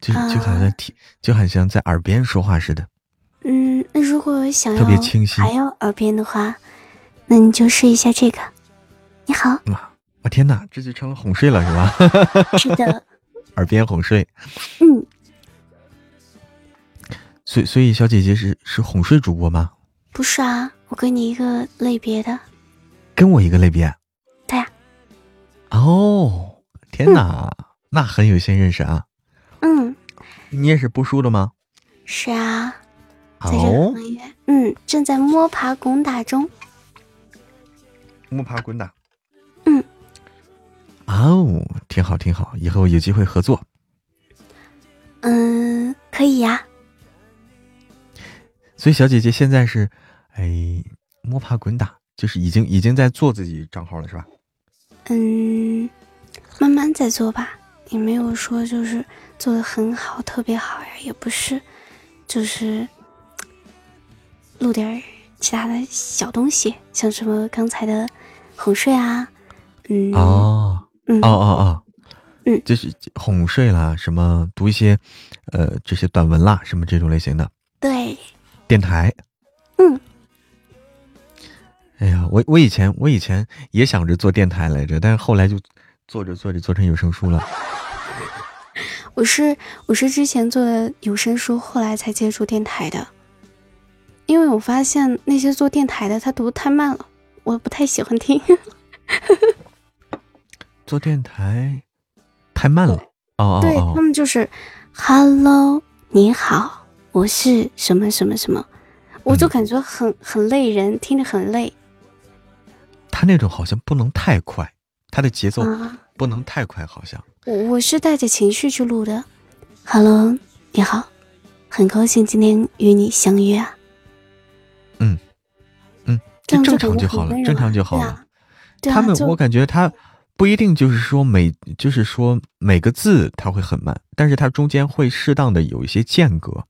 就就好像听，就好像在耳边说话似的。嗯，那如果想要特别清晰，还要耳边的话，那你就试一下这个。你好。啊天哪，这就成了哄睡了是吧？[LAUGHS] 是的。[LAUGHS] 耳边哄睡。嗯。所以，所以小姐姐是是哄睡主播吗？不是啊，我跟你一个类别的。跟我一个类别？对呀。哦，天哪，[LAUGHS] 那很有幸认识啊。嗯。你也是播书的吗？是啊。哦。嗯，正在摸爬滚打中。摸爬滚打。嗯。哦，挺好，挺好，以后有机会合作。嗯，可以呀。所以小姐姐现在是，哎，摸爬滚打，就是已经已经在做自己账号了，是吧？嗯，慢慢在做吧，也没有说就是做的很好，特别好呀，也不是，就是录点其他的小东西，像什么刚才的哄睡啊，嗯，哦，嗯，哦哦哦，嗯，就是哄睡啦，什么读一些，呃，这些短文啦，什么这种类型的，对。电台，嗯，哎呀，我我以前我以前也想着做电台来着，但是后来就做着做着做成有声书了。[LAUGHS] 我是我是之前做的有声书，后来才接触电台的，因为我发现那些做电台的他读太慢了，我不太喜欢听。做电台太慢了，哦哦，对他们就是，Hello，你好。我是什么什么什么，我就感觉很很累人，听着很累。他那种好像不能太快，他的节奏不能太快，好像。我我是带着情绪去录的。Hello，你好，很高兴今天与你相约啊。嗯嗯，正常就好了，正常就好了。他们我感觉他不一定就是说每就是说每个字它会很慢，但是它中间会适当的有一些间隔。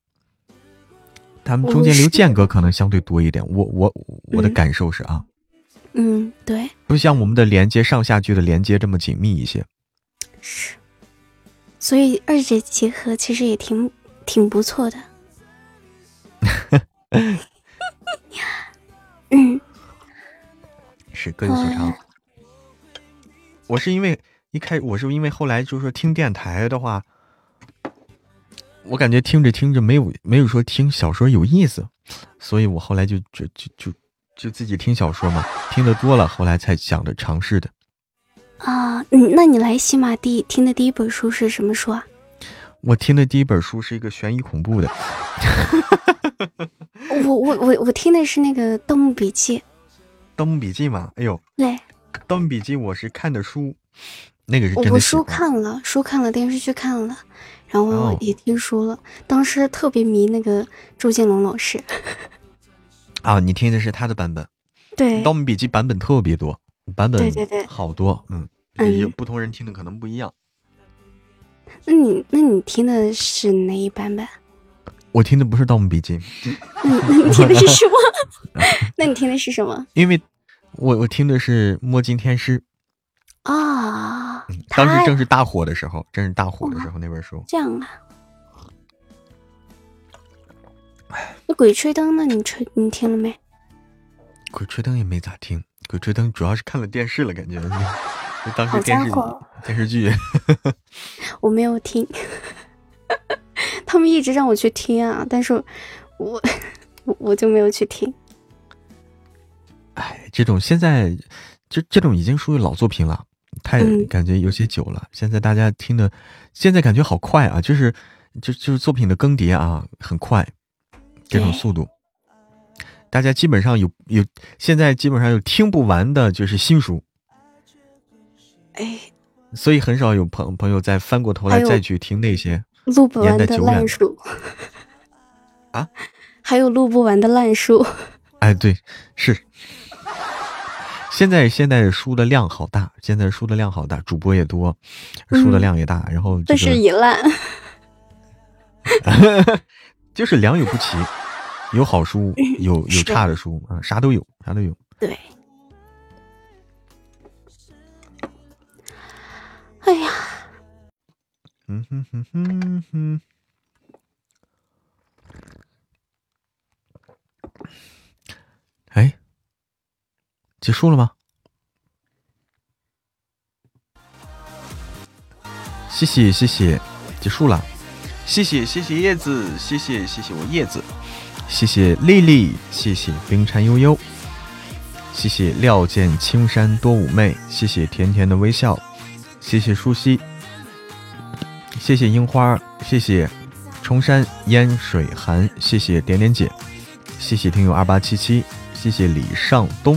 他们中间留间隔可能相对多一点，我我我的感受是啊，嗯，对，不像我们的连接上下句的连接这么紧密一些，是，所以二者结合其实也挺挺不错的，[LAUGHS] 嗯，是各有所长。我是因为一开，我是因为后来就是说听电台的话。我感觉听着听着没有没有说听小说有意思，所以我后来就就就就就自己听小说嘛，听得多了，后来才想着尝试的。啊，嗯，那你来喜马第听的第一本书是什么书啊？我听的第一本书是一个悬疑恐怖的。我我我我听的是那个《盗墓笔记》。盗墓笔记嘛，哎呦，对，盗墓笔记我是看的书，那个是真的我书看了，书看了，电视剧看了。然后也听书了，当时特别迷那个周建龙老师。啊，你听的是他的版本？[LAUGHS] 对，《盗墓笔记》版本特别多，版本对对对，好多，嗯，有不同人听的可能不一样。那你那你听的是哪一版本？我听的不是《盗墓笔记》。那那你听的是什么？[LAUGHS] 那你听的是什么？因为我我听的是《摸金天师》。啊，当时正是大火的时候，正是大火的时候那本书。这样啊，那《鬼吹灯》呢？你吹你听了没？《鬼吹灯》也没咋听，《鬼吹灯》主要是看了电视了，感觉。当时电视电视剧，我没有听，[LAUGHS] 他们一直让我去听啊，但是我 [LAUGHS] 我就没有去听。哎，这种现在就这种已经属于老作品了，太感觉有些久了。现在大家听的，现在感觉好快啊，就是就就是作品的更迭啊，很快，这种速度。大家基本上有有，现在基本上有听不完的，就是新书。哎，所以很少有朋朋友再翻过头来再去听那些录不完的烂书。[LAUGHS] 啊？还有录不完的烂书。哎，对，是。现在现在书的量好大，现在书的量好大，主播也多，书的量也大，然后这是一烂。[LAUGHS] 就是良莠不齐。有好书，有有差的书啊，啥都有，啥都有。对。哎呀。嗯哼哼哼哼。哎，结束了吗？谢谢谢谢，结束了。谢谢谢谢叶子，谢谢谢谢我叶子。谢谢丽丽，谢谢冰蝉悠悠，谢谢料见青山多妩媚，谢谢甜甜的微笑，谢谢舒西，谢谢樱花，谢谢崇山烟水寒，谢谢点点姐，谢谢听友二八七七，谢谢李尚东，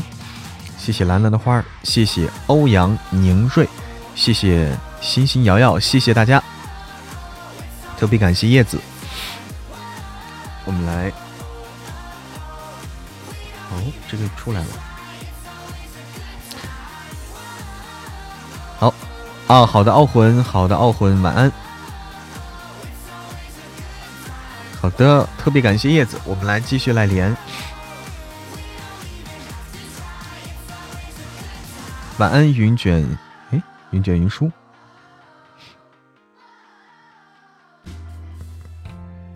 谢谢兰兰的花儿，谢谢欧阳宁瑞，谢谢欣欣瑶瑶，谢谢大家，特别感谢叶子，我们来。哦，这个出来了。好，啊，好的，傲魂，好的，傲魂，晚安。好的，特别感谢叶子，我们来继续来连。晚安，云卷，哎，云卷云舒。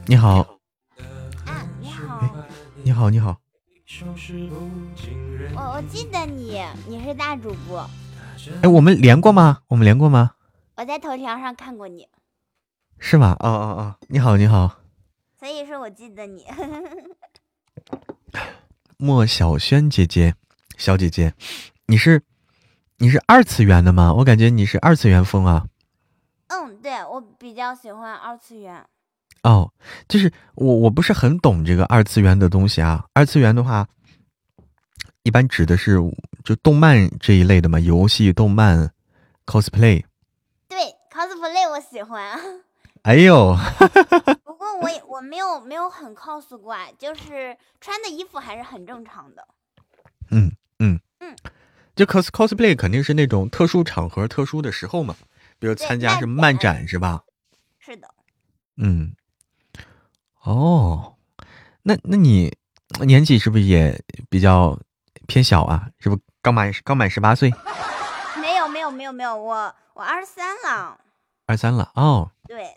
你好。啊，你好。你好，你好。我我记得你，你是大主播。哎，我们连过吗？我们连过吗？我在头条上看过你。是吗？哦哦哦，你好，你好。所以说我记得你。莫小轩姐姐，小姐姐，你是你是二次元的吗？我感觉你是二次元风啊。嗯，对，我比较喜欢二次元。哦，就是我我不是很懂这个二次元的东西啊。二次元的话，一般指的是就动漫这一类的嘛，游戏、动漫、cosplay。对，cosplay 我喜欢。哎呦，不过我我没有没有很 cos 过，就是穿的衣服还是很正常的。嗯嗯嗯，就 cos cosplay 肯定是那种特殊场合、特殊的时候嘛，比如参加什么漫展是吧？是的。嗯。哦，那那你年纪是不是也比较偏小啊？是不是刚满刚满十八岁？[LAUGHS] 没有没有没有没有，我我二十三了。二三了哦。对。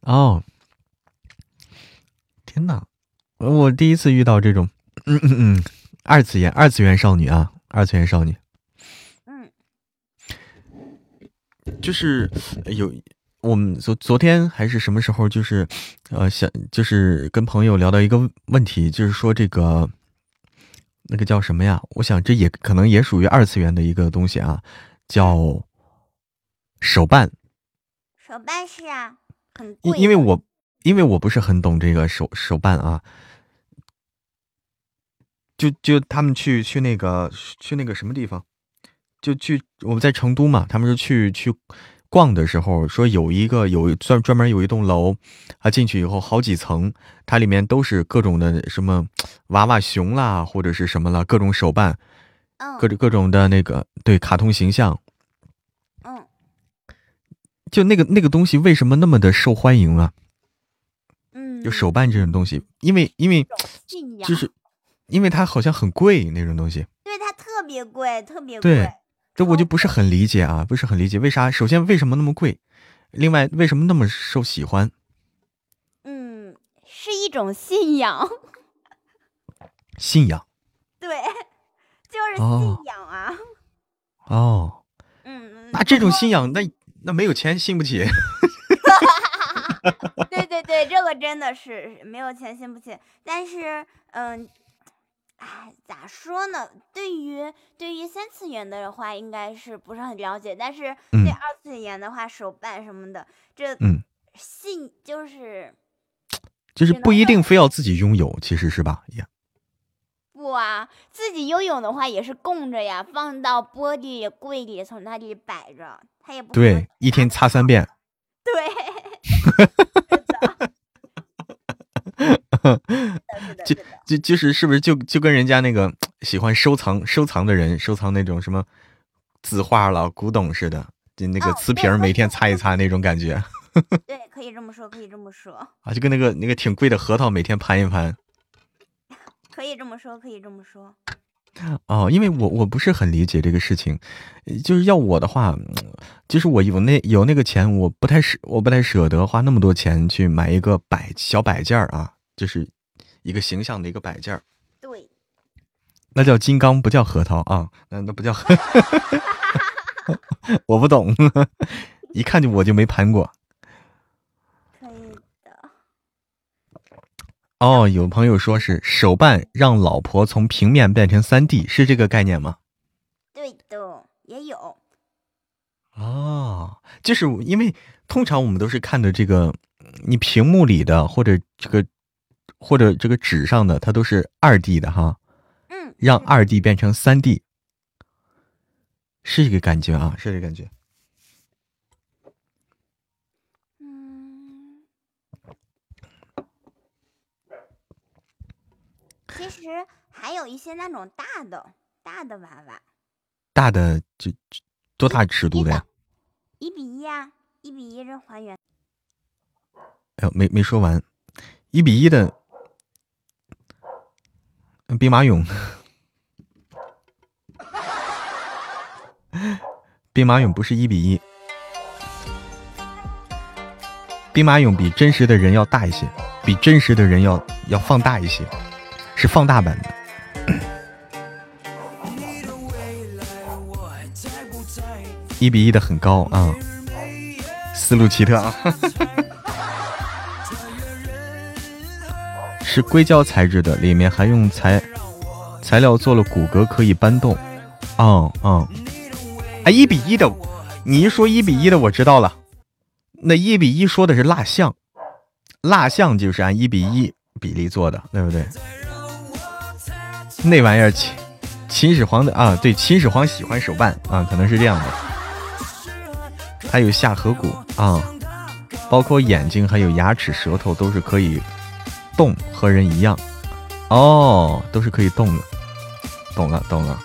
哦。天哪，我第一次遇到这种嗯嗯嗯二次元二次元少女啊，二次元少女。嗯。就是有。我们昨昨天还是什么时候，就是，呃，想就是跟朋友聊到一个问题，就是说这个，那个叫什么呀？我想这也可能也属于二次元的一个东西啊，叫手办。手办是啊，很贵。因因为我因为我不是很懂这个手手办啊，就就他们去去那个去那个什么地方，就去我们在成都嘛，他们是去去。逛的时候说有一个有专专门有一栋楼，啊进去以后好几层，它里面都是各种的什么娃娃熊啦或者是什么了各种手办，各种各种的那个对卡通形象，嗯，就那个那个东西为什么那么的受欢迎啊？嗯，就手办这种东西，因为因为就是因为它好像很贵那种东西，对它特别贵，特别贵。这我就不是很理解啊，不是很理解为啥？首先为什么那么贵？另外为什么那么受喜欢？嗯，是一种信仰。[LAUGHS] 信仰。对，就是信仰啊。哦。嗯，那这种信仰，那那没有钱信不起。[LAUGHS] [LAUGHS] 对对对，这个真的是没有钱信不起。但是，嗯，哎，咋说呢？对于对于三次元的话，应该是不是很了解。但是对二次元的话，手办什么的，这嗯，信就是就是不一定非要自己拥有，其实是吧？也，不啊，自己拥有的话也是供着呀，放到玻璃柜里，从那里摆着，它也不对，一天擦三遍。对。[LAUGHS] 就就就是是不是就就跟人家那个喜欢收藏收藏的人收藏那种什么字画了古董似的，就那个瓷瓶每天擦一擦那种感觉。[LAUGHS] 对，可以这么说，可以这么说。啊，就跟那个那个挺贵的核桃每天盘一盘。[LAUGHS] 可以这么说，可以这么说。哦，因为我我不是很理解这个事情，就是要我的话，就是我有那有那个钱，我不太舍，我不太舍得花那么多钱去买一个摆小摆件儿啊，就是一个形象的一个摆件儿。对，那叫金刚，不叫核桃啊，那那不叫。[LAUGHS] 我不懂，一看就我就没盘过。哦，有朋友说是手办让老婆从平面变成三 D，是这个概念吗？对的，也有。哦，就是因为通常我们都是看的这个，你屏幕里的或者这个或者这个纸上的，它都是二 D 的哈。嗯。让二 D 变成三 D，是一个感觉啊，是这个感觉。其实还有一些那种大的大的娃娃，大的就多大尺度的呀？一比一啊，一比一这还原。哎呦，没没说完，一比一的兵马俑，兵马俑不是一比一，兵马俑比真实的人要大一些，比真实的人要要放大一些。是放大版的，一比一的很高啊，思路奇特啊，哈哈哈哈是硅胶材质的，里面还用材材料做了骨骼，可以搬动。嗯嗯，哎，一比一的，你一说一比一的，我知道了，那一比一说的是蜡像，蜡像就是按一比一比例做的，对不对？那玩意儿，秦秦始皇的啊，对，秦始皇喜欢手办啊，可能是这样的。还有下颌骨啊，包括眼睛、还有牙齿、舌头都是可以动，和人一样。哦，都是可以动的，懂了，懂了。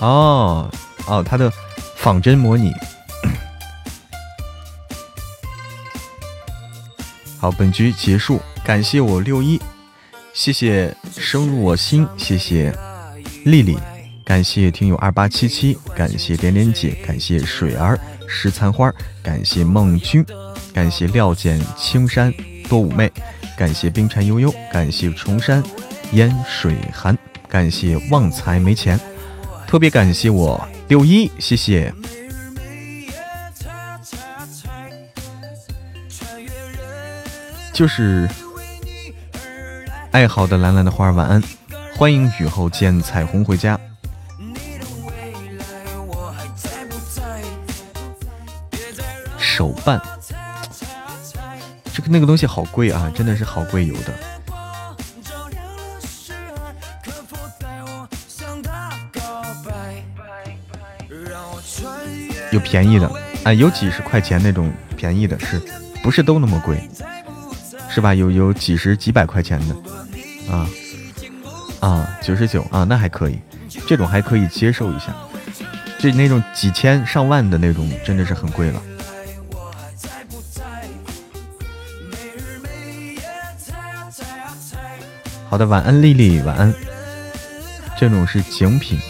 哦哦，它的仿真模拟。[COUGHS] 好，本局结束，感谢我六一。谢谢生入我心，谢谢丽丽，感谢听友二八七七，感谢点点姐，感谢水儿石残花，感谢梦君，感谢料见青山多妩媚，感谢冰蝉悠悠，感谢重山烟水寒，感谢旺财没钱，特别感谢我六一，谢谢，就是。爱好的蓝蓝的花，晚安！欢迎雨后见彩虹回家。手办，这个那个东西好贵啊，真的是好贵，有的。有便宜的，哎，有几十块钱那种便宜的，是不是都那么贵？是吧？有有几十几百块钱的。啊啊，九十九啊，那还可以，这种还可以接受一下。就那种几千上万的那种，真的是很贵了。好的，晚安，丽丽，晚安。这种是精品，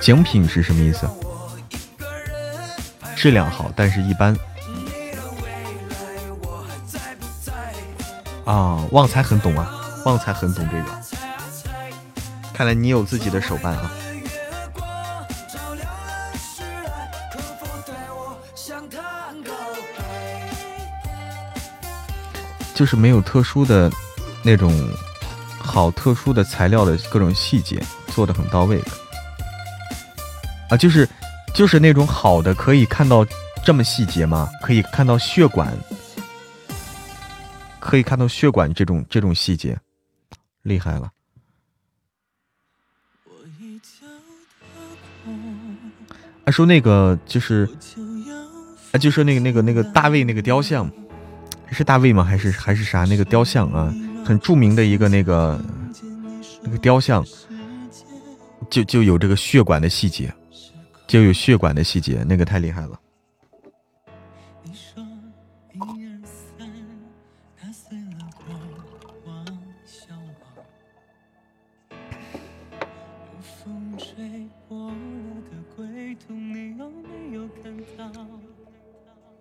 精品是什么意思？质量好，但是一般。啊，旺财很懂啊，旺财很懂这个。看来你有自己的手办啊。就是没有特殊的那种好特殊的材料的各种细节做的很到位啊，就是就是那种好的可以看到这么细节吗？可以看到血管，可以看到血管这种这种细节，厉害了。啊，说那个就是，啊，就说那个那个那个大卫那个雕像，是大卫吗？还是还是啥？那个雕像啊，很著名的一个那个那个雕像，就就有这个血管的细节，就有血管的细节，那个太厉害了。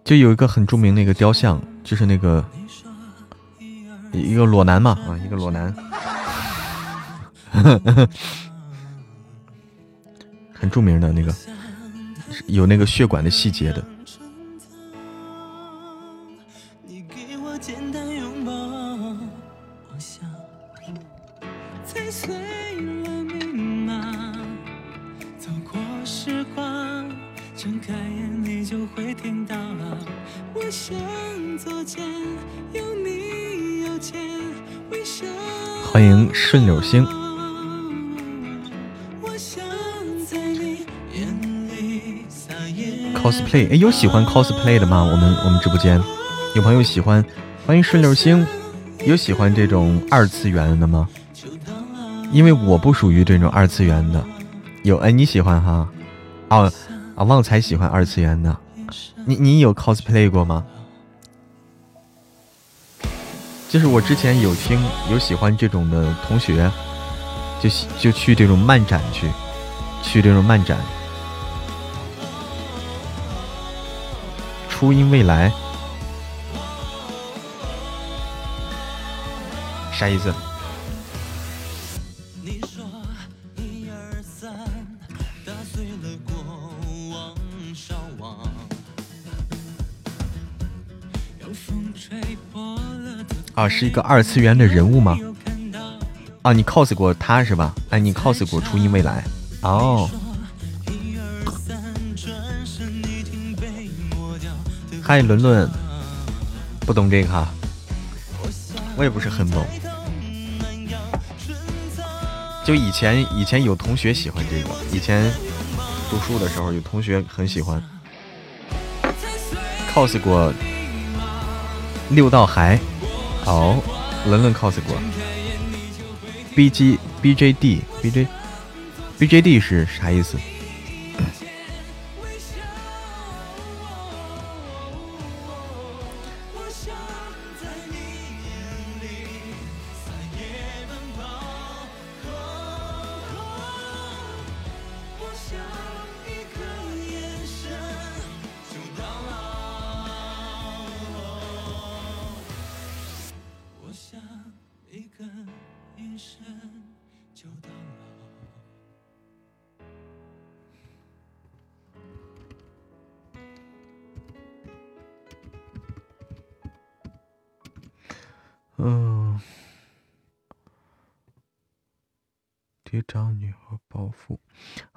就有一个很著名那个雕像，就是那个一个裸男嘛，啊，一个裸男，[LAUGHS] 很著名的那个，有那个血管的细节的。cosplay，哎，有喜欢 cosplay 的吗？我们我们直播间有朋友喜欢，欢迎顺柳星。有喜欢这种二次元的吗？因为我不属于这种二次元的。有，哎，你喜欢哈？哦，啊，旺财喜欢二次元的。你你有 cosplay 过吗？就是我之前有听有喜欢这种的同学，就就去这种漫展去，去这种漫展。初音未来，啥意思？啊，是一个二次元的人物吗？啊，你 cos 过他是吧？哎，你 cos 过初音未来？哦。嗨，伦伦，不懂这个哈，我也不是很懂。就以前以前有同学喜欢这个，以前读书的时候有同学很喜欢 cos 过六道骸。好，伦伦 cos 过，B G B J D B J B J D 是啥意思？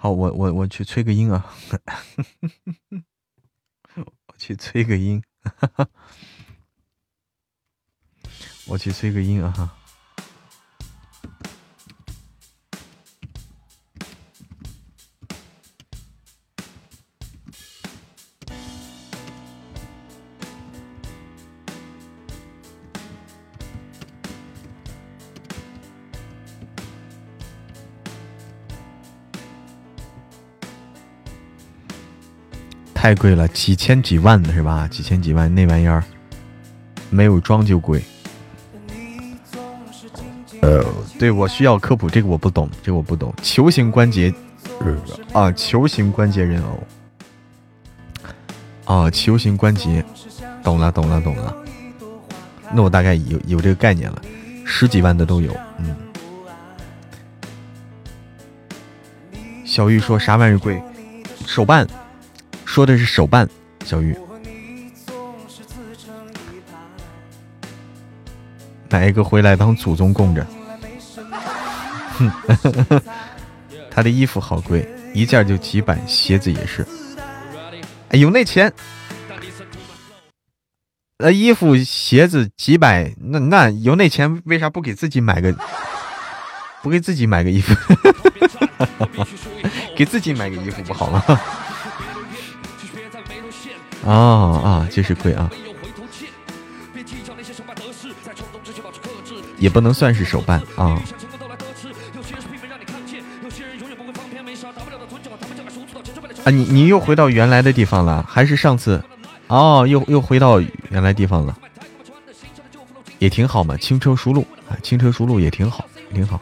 好，我我我去催个音啊！我去催个音，我去催个音啊！[LAUGHS] [LAUGHS] 太贵了，几千几万的是吧？几千几万那玩意儿没有装就贵。呃，对我需要科普，这个我不懂，这个我不懂。球形关节，啊，球形关节人偶，啊，球形关节，懂了，懂了，懂了。那我大概有有这个概念了，十几万的都有。嗯。小玉说啥玩意儿贵？手办。说的是手办，小玉。买一个回来当祖宗供着。哼，[LAUGHS] 他的衣服好贵，一件就几百，鞋子也是。哎，有那钱？呃，衣服、鞋子几百，那那有那钱，为啥不给自己买个？不给自己买个衣服？[LAUGHS] 给自己买个衣服不好吗？啊啊，就是贵啊！也不能算是手办啊。啊，你你又回到原来的地方了，还是上次？哦，又又回到原来地方了，也挺好嘛。轻车熟路啊，轻车熟路也挺好，挺好。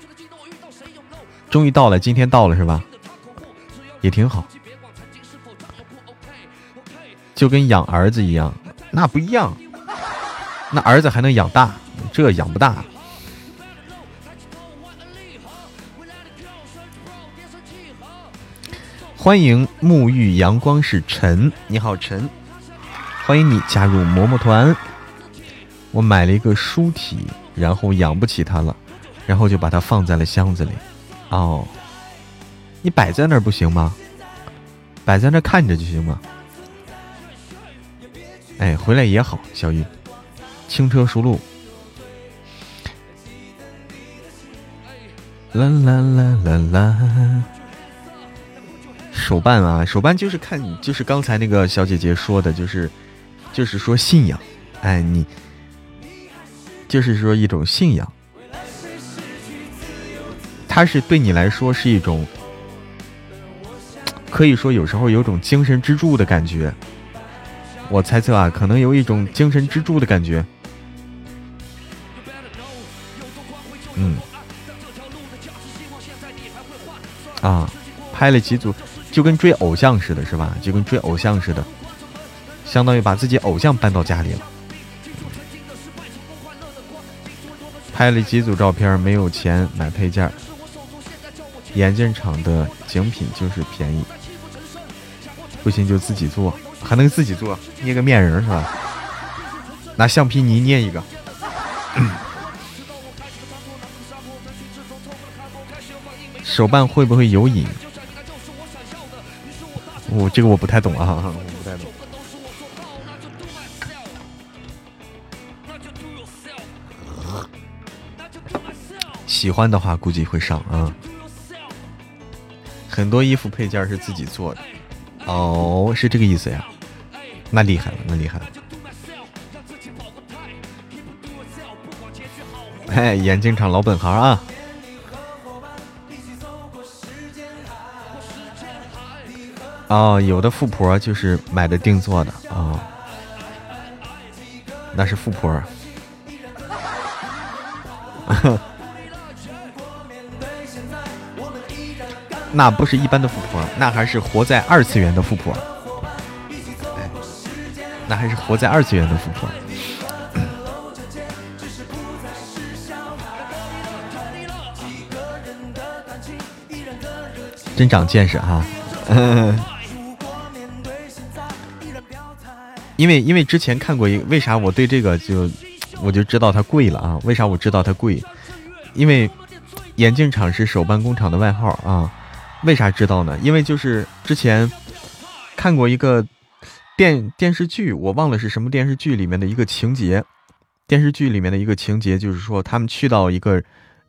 终于到了，今天到了是吧？也挺好，就跟养儿子一样，那不一样，那儿子还能养大，这养不大。欢迎沐浴阳光是晨，你好晨。欢迎你加入嬷嬷团。我买了一个书体，然后养不起它了，然后就把它放在了箱子里。哦，你摆在那儿不行吗？摆在那儿看着就行吗？哎，回来也好，小玉，轻车熟路。啦啦啦啦啦。手办啊，手办就是看，就是刚才那个小姐姐说的，就是。就是说信仰，哎，你就是说一种信仰，它是对你来说是一种，可以说有时候有种精神支柱的感觉。我猜测啊，可能有一种精神支柱的感觉。嗯，啊，拍了几组，就跟追偶像似的，是吧？就跟追偶像似的。相当于把自己偶像搬到家里了，拍了几组照片，没有钱买配件。眼镜厂的精品就是便宜，不行就自己做，还能自己做，捏个面人是吧？拿橡皮泥捏一个。[COUGHS] 手办会不会有瘾？我这个我不太懂啊。我不太懂喜欢的话，估计会上啊。很多衣服配件是自己做的，哦，是这个意思呀？那厉害了，那厉害了。哎，眼镜厂老本行啊。哦，有的富婆就是买的定做的啊，那是富婆。[LAUGHS] 那不是一般的富婆，那还是活在二次元的富婆。那还是活在二次元的富婆。[COUGHS] 真长见识哈！[LAUGHS] 因为因为之前看过一，为啥我对这个就我就知道它贵了啊？为啥我知道它贵？因为眼镜厂是手办工厂的外号啊。为啥知道呢？因为就是之前看过一个电电视剧，我忘了是什么电视剧里面的一个情节。电视剧里面的一个情节就是说，他们去到一个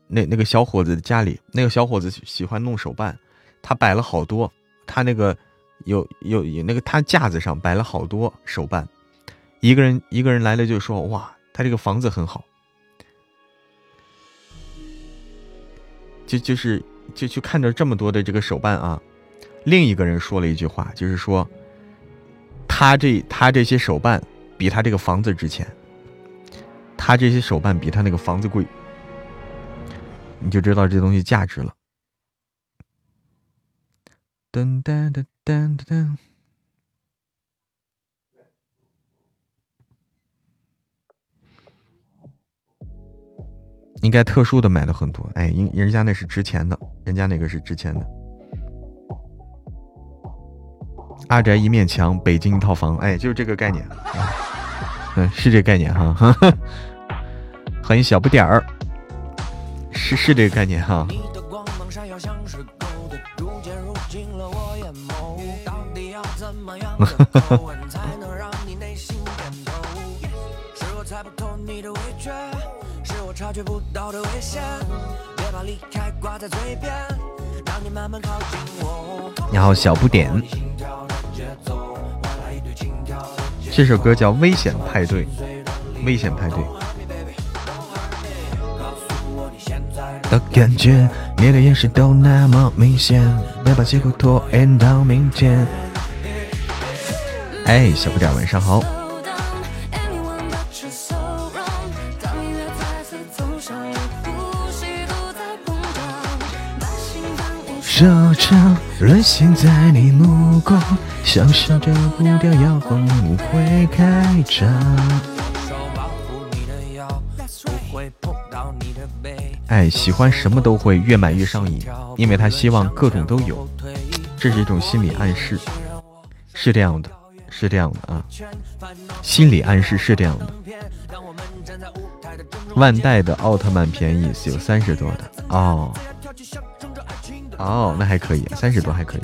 那那个小伙子的家里，那个小伙子喜欢弄手办，他摆了好多，他那个有有有那个他架子上摆了好多手办。一个人一个人来了就说：“哇，他这个房子很好。”就就是。就去看着这么多的这个手办啊，另一个人说了一句话，就是说，他这他这些手办比他这个房子值钱，他这些手办比他那个房子贵，你就知道这东西价值了。噔噔噔噔噔噔。应该特殊的买了很多，哎，人人家那是值钱的，人家那个是值钱的。阿宅一面墙，北京一套房，哎，就是这个概念，嗯，是这概念哈。[LAUGHS] 欢迎小不点儿，是是这个概念哈。[LAUGHS] 你好，小不点。这首歌叫《危险派对》，危险派对。的感觉，你的眼神都那么明显，别把结果拖延到明天。哎，小不点，晚上好。手掌沦陷在你目光，像是这步调摇晃，不会开张。哎，喜欢什么都会越买越上瘾，因为他希望各种都有，这是一种心理暗示，是这样的，是这样的啊，心理暗示是这样的。万代的奥特曼便宜，有三十多的哦。哦，那还可以，三十多还可以。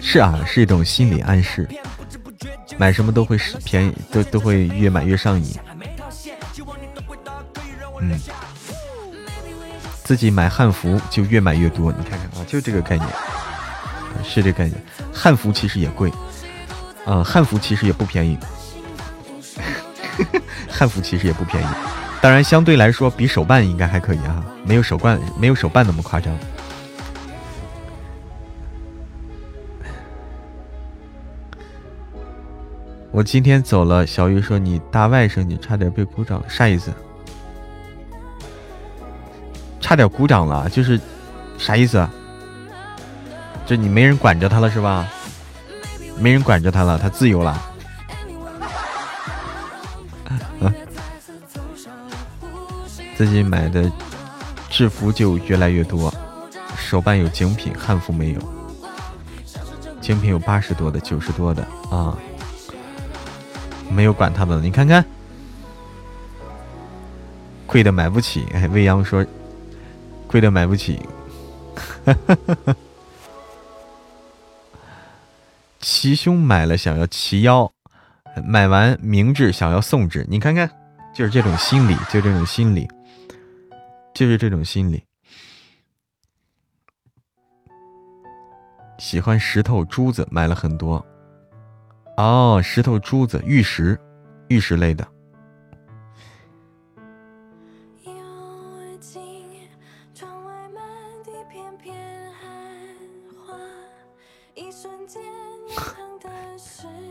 是啊，是一种心理暗示，买什么都会是便宜，都都会越买越上瘾。嗯，自己买汉服就越买越多，你看看啊，就这个概念，是这概念。汉服其实也贵，啊，汉服其实也不便宜，[LAUGHS] 汉服其实也不便宜。当然，相对来说比手办应该还可以啊，没有手办没有手办那么夸张。我今天走了，小鱼说你大外甥你差点被鼓掌，啥意思？差点鼓掌了，就是啥意思？就你没人管着他了是吧？没人管着他了，他自由了。自己买的制服就越来越多，手办有精品，汉服没有。精品有八十多的、九十多的啊，没有管他们了。你看看，贵的买不起。哎，未央说，贵的买不起。[LAUGHS] 齐胸买了想要齐腰，买完明制想要宋制。你看看，就是这种心理，就这种心理。就是这种心理，喜欢石头珠子，买了很多。哦，石头珠子，玉石，玉石类的。[LAUGHS]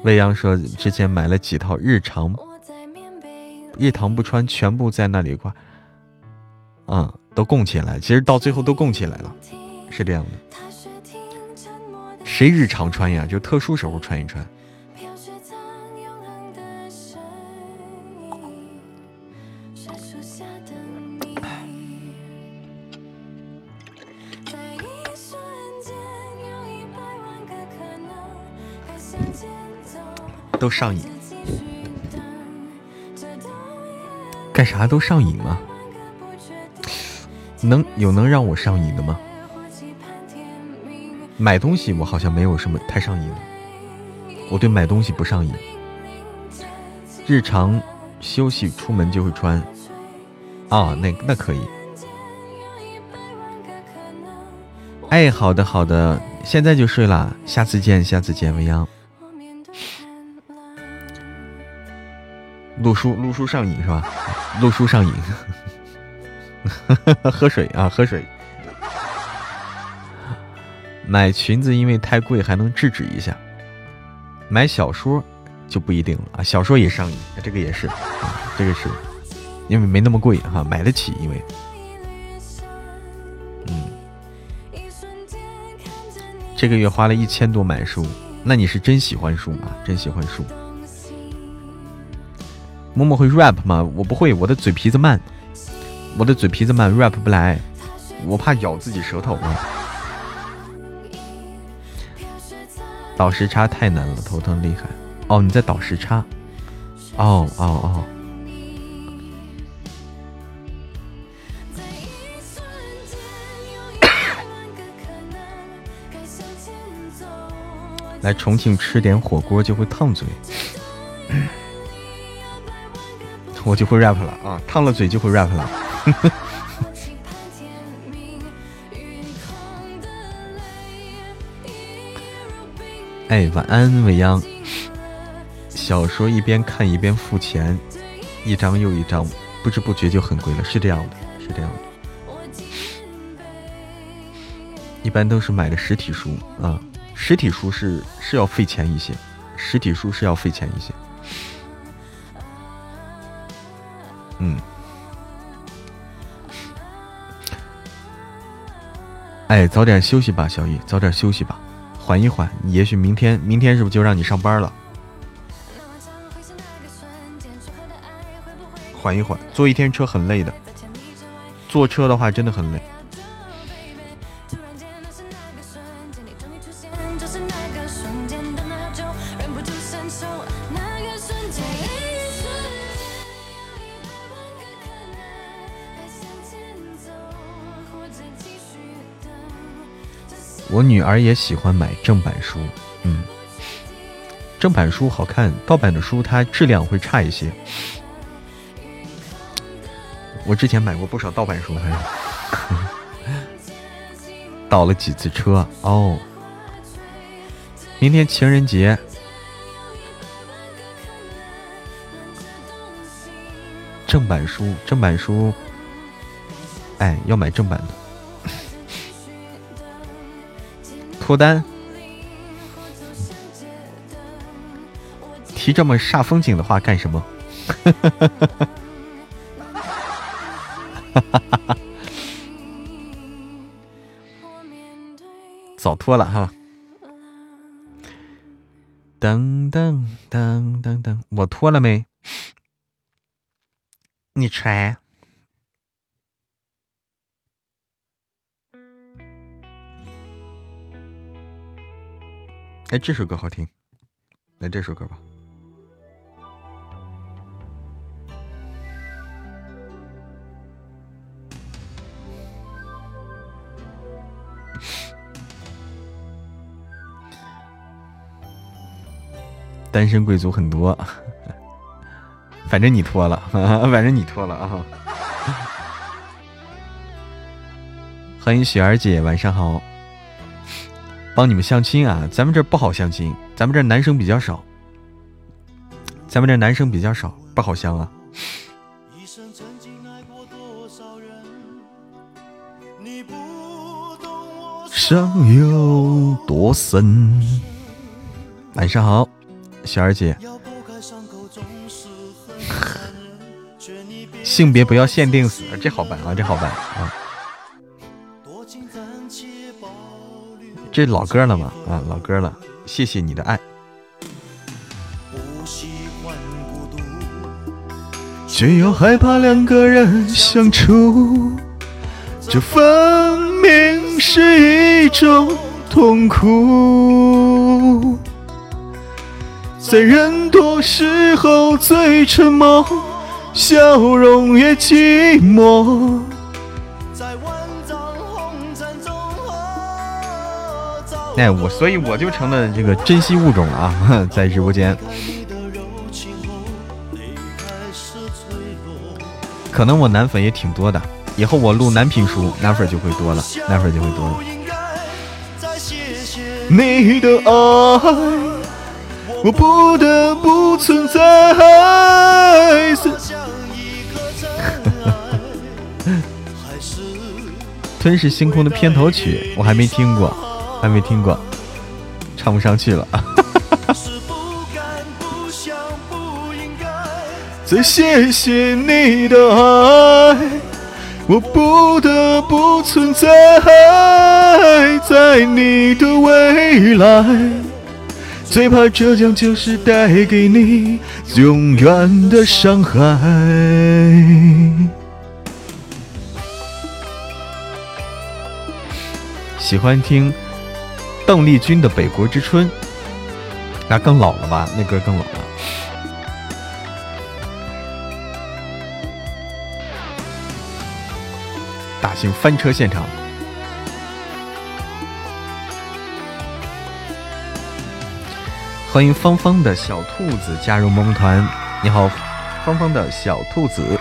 未央说，之前买了几套日常，日常不穿，全部在那里挂。嗯，都供起来，其实到最后都供起来了，是这样的。谁日常穿呀？就特殊时候穿一穿。都上瘾，干啥都上瘾吗？能有能让我上瘾的吗？买东西我好像没有什么太上瘾的，我对买东西不上瘾。日常休息出门就会穿，啊，那那可以。哎，好的好的，现在就睡了，下次见下次见，未央。陆叔陆叔上瘾是吧？陆叔上瘾。[LAUGHS] 喝水啊，喝水。买裙子因为太贵，还能制止一下。买小说就不一定了啊，小说也上瘾，这个也是，啊这个是，因为没那么贵哈，买得起，因为，嗯，这个月花了一千多买书，那你是真喜欢书吗？真喜欢书。默默会 rap 吗？我不会，我的嘴皮子慢。我的嘴皮子慢，rap 不来，我怕咬自己舌头啊。倒时差太难了，头疼厉害。哦，你在倒时差，哦哦哦。[COUGHS] 来重庆吃点火锅就会烫嘴，我就会 rap 了啊！烫了嘴就会 rap 了。呵 [LAUGHS] 呵哎，晚安，未央。小说一边看一边付钱，一张又一张，不知不觉就很贵了。是这样的，是这样的。一般都是买的实体书啊。实体书是是要费钱一些，实体书是要费钱一些。嗯，哎，早点休息吧，小雨，早点休息吧，缓一缓，也许明天，明天是不是就让你上班了？缓一缓，坐一天车很累的，坐车的话真的很累。我女儿也喜欢买正版书，嗯，正版书好看，盗版的书它质量会差一些。我之前买过不少盗版书，还 [LAUGHS] 倒了几次车哦。明天情人节，正版书，正版书，哎，要买正版的。脱单，提这么煞风景的话干什么？[LAUGHS] 早脱了哈！噔噔噔噔噔，我脱了没？你穿。哎，这首歌好听，来这首歌吧。[LAUGHS] 单身贵族很多，[LAUGHS] 反正你脱了，[LAUGHS] 反正你脱了啊！欢迎雪儿姐，晚上好。帮你们相亲啊！咱们这不好相亲，咱们这男生比较少，咱们这男生比较少，不好相啊。伤有多深？晚上好，小二姐。[LAUGHS] 性别不要限定死，这好办啊，这好办啊。这老歌了嘛？啊，老歌了。谢谢你的爱。却又害怕两个人相处，这分明是一种痛苦。在人多时候最沉默，笑容也寂寞。哎，我所以我就成了这个珍稀物种了啊，[LAUGHS] 在直播间。可能我男粉也挺多的，以后我录男频书，男粉就会多了，男粉就会多了。你的爱，我不得不存在。[LAUGHS] 吞噬星空的片头曲，我还没听过。还没听过，唱不上去了。[LAUGHS] 再谢谢你的爱，我不得不存在在你的未来，最怕这将就是带给你永远的伤害。喜欢听。邓丽君的《北国之春》，那更老了吧？那歌更老了。大型翻车现场。欢迎芳芳的小兔子加入萌团。你好，芳芳的小兔子。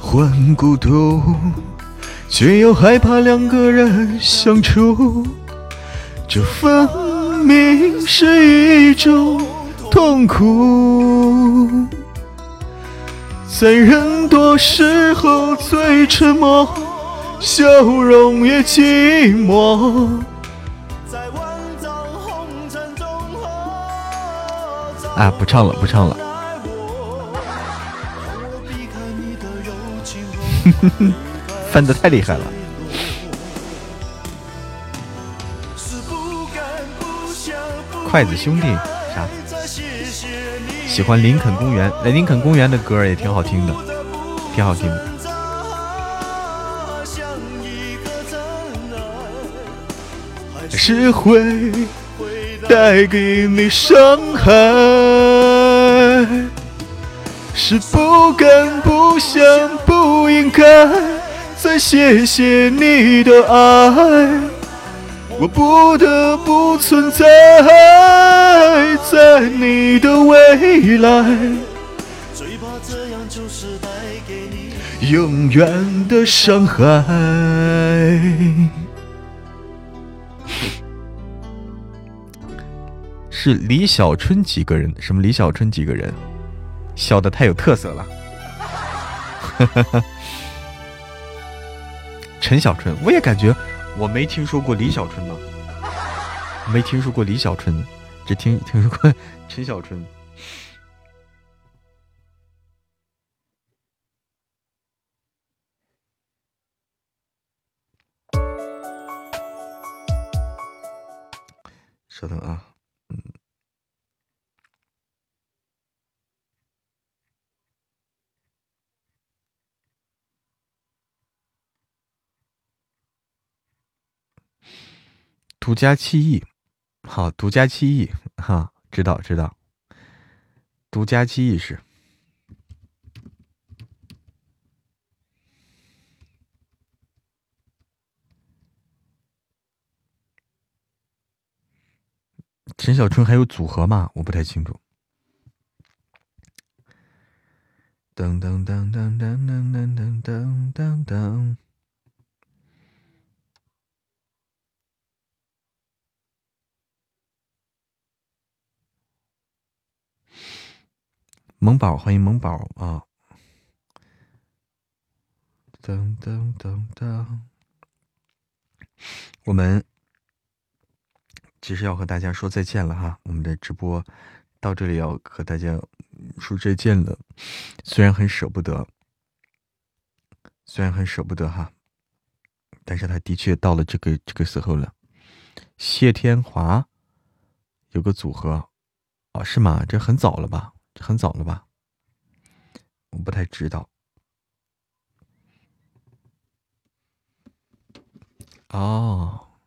换骨头。却又害怕两个人相处，这分明是一种痛苦。在人多时候最沉默，笑容也寂寞。啊，不唱了，不唱了。翻的太厉害了！筷子兄弟啥？喜欢林肯公园？那林肯公园的歌也挺好听的，挺好听的。是会带给你伤害，是不敢、不想、不应该再谢谢你的爱，我不得不存在在你的未来，最怕这样就是带给你永远的伤害。是李小春几个人？什么李小春几个人？笑的太有特色了。陈小春，我也感觉我没听说过李小春呢，没听说过李小春，只听听说过陈小春。稍等啊。独家七亿，好，独家七亿，哈，知道知道，独家七亿是陈小春还有组合吗？我不太清楚。噔噔噔噔噔噔噔噔噔噔。萌宝，欢迎萌宝啊！噔噔噔噔，我们其实要和大家说再见了哈，我们的直播到这里要和大家说再见了。虽然很舍不得，虽然很舍不得哈，但是他的确到了这个这个时候了。谢天华有个组合哦，是吗？这很早了吧？很早了吧？我不太知道。哦，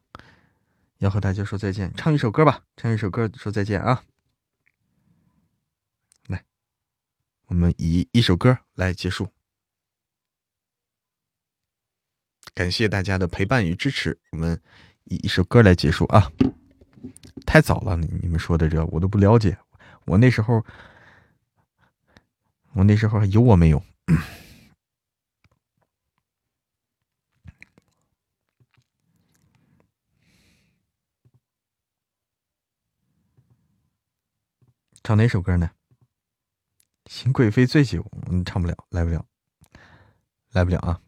要和大家说再见，唱一首歌吧，唱一首歌说再见啊！来，我们以一首歌来结束。感谢大家的陪伴与支持，我们以一首歌来结束啊！太早了，你们说的这我都不了解，我那时候。我那时候还有我没有？[COUGHS] 唱哪首歌呢？新贵妃醉酒，嗯，唱不了，来不了，来不了啊！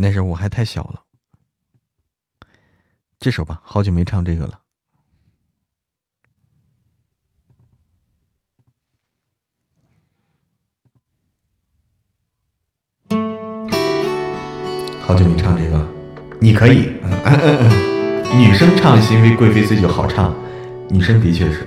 那时候我还太小了，这首吧，好久没唱这个了，好久没唱这个，你可以，[LAUGHS] 女生唱《新为贵妃醉酒》好唱，女生的确是，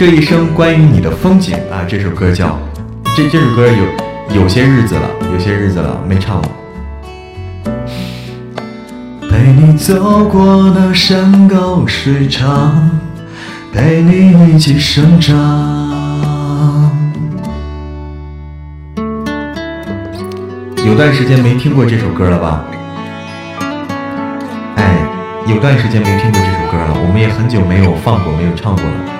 这一生关于你的风景啊，这首歌叫这这首歌有有些日子了，有些日子了没唱了。陪你走过那山高水长，陪你一起生长。有段时间没听过这首歌了吧？哎，有段时间没听过这首歌了，我们也很久没有放过，没有唱过了。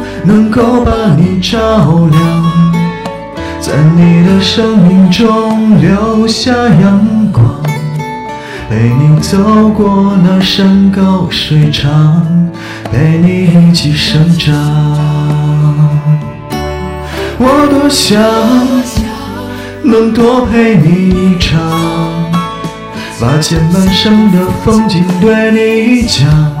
能够把你照亮，在你的生命中留下阳光。陪你走过那山高水长，陪你一起生长。我多想能多陪你一场，把前半生的风景对你讲。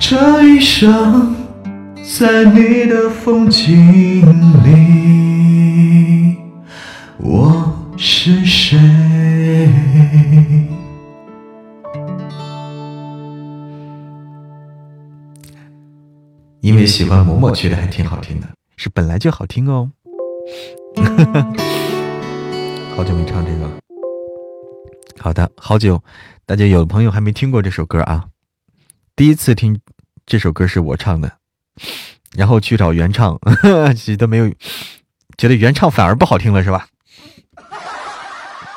这一生，在你的风景里，我是谁？因为喜欢嬷嬷，觉得还挺好听的，是本来就好听哦。[LAUGHS] 好久没唱这个，好的，好久，大家有的朋友还没听过这首歌啊，第一次听这首歌是我唱的，然后去找原唱，[LAUGHS] 觉得没有，觉得原唱反而不好听了，是吧？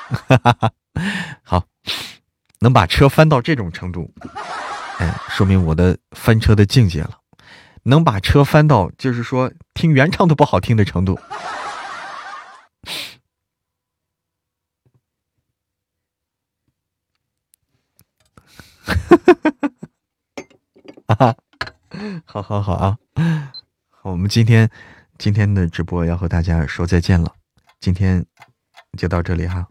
哈 [LAUGHS] 哈好，能把车翻到这种程度，哎，说明我的翻车的境界了。能把车翻到，就是说听原唱都不好听的程度。哈哈哈哈 [LAUGHS] 哈，好好好啊！我们今天今天的直播要和大家说再见了，今天就到这里哈。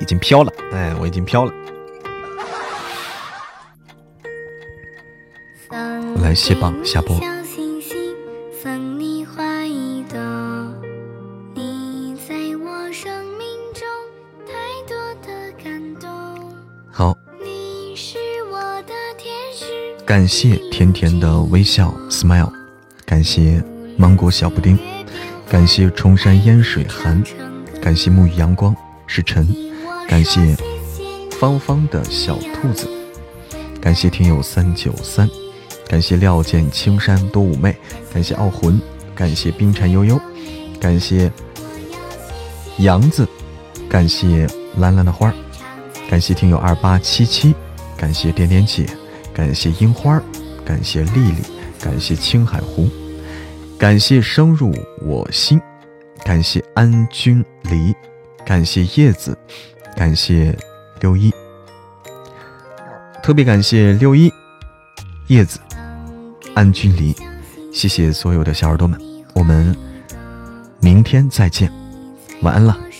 已经飘了，哎，我已经飘了。来卸榜下播。你是我的天使感谢甜甜的微笑 smile 感谢芒果小布丁感谢重山烟水寒感谢沐浴阳光是晨感谢芳芳的小兔子感谢听友三九三感谢料见青山多妩媚感谢傲魂感谢冰蝉悠悠感谢杨子感谢蓝蓝的花儿。感谢听友二八七七，感谢点点姐。感谢樱花，感谢丽丽，感谢青海湖，感谢生入我心，感谢安君离，感谢叶子，感谢六一，特别感谢六一、叶子、安君离，谢谢所有的小耳朵们，我们明天再见，晚安了。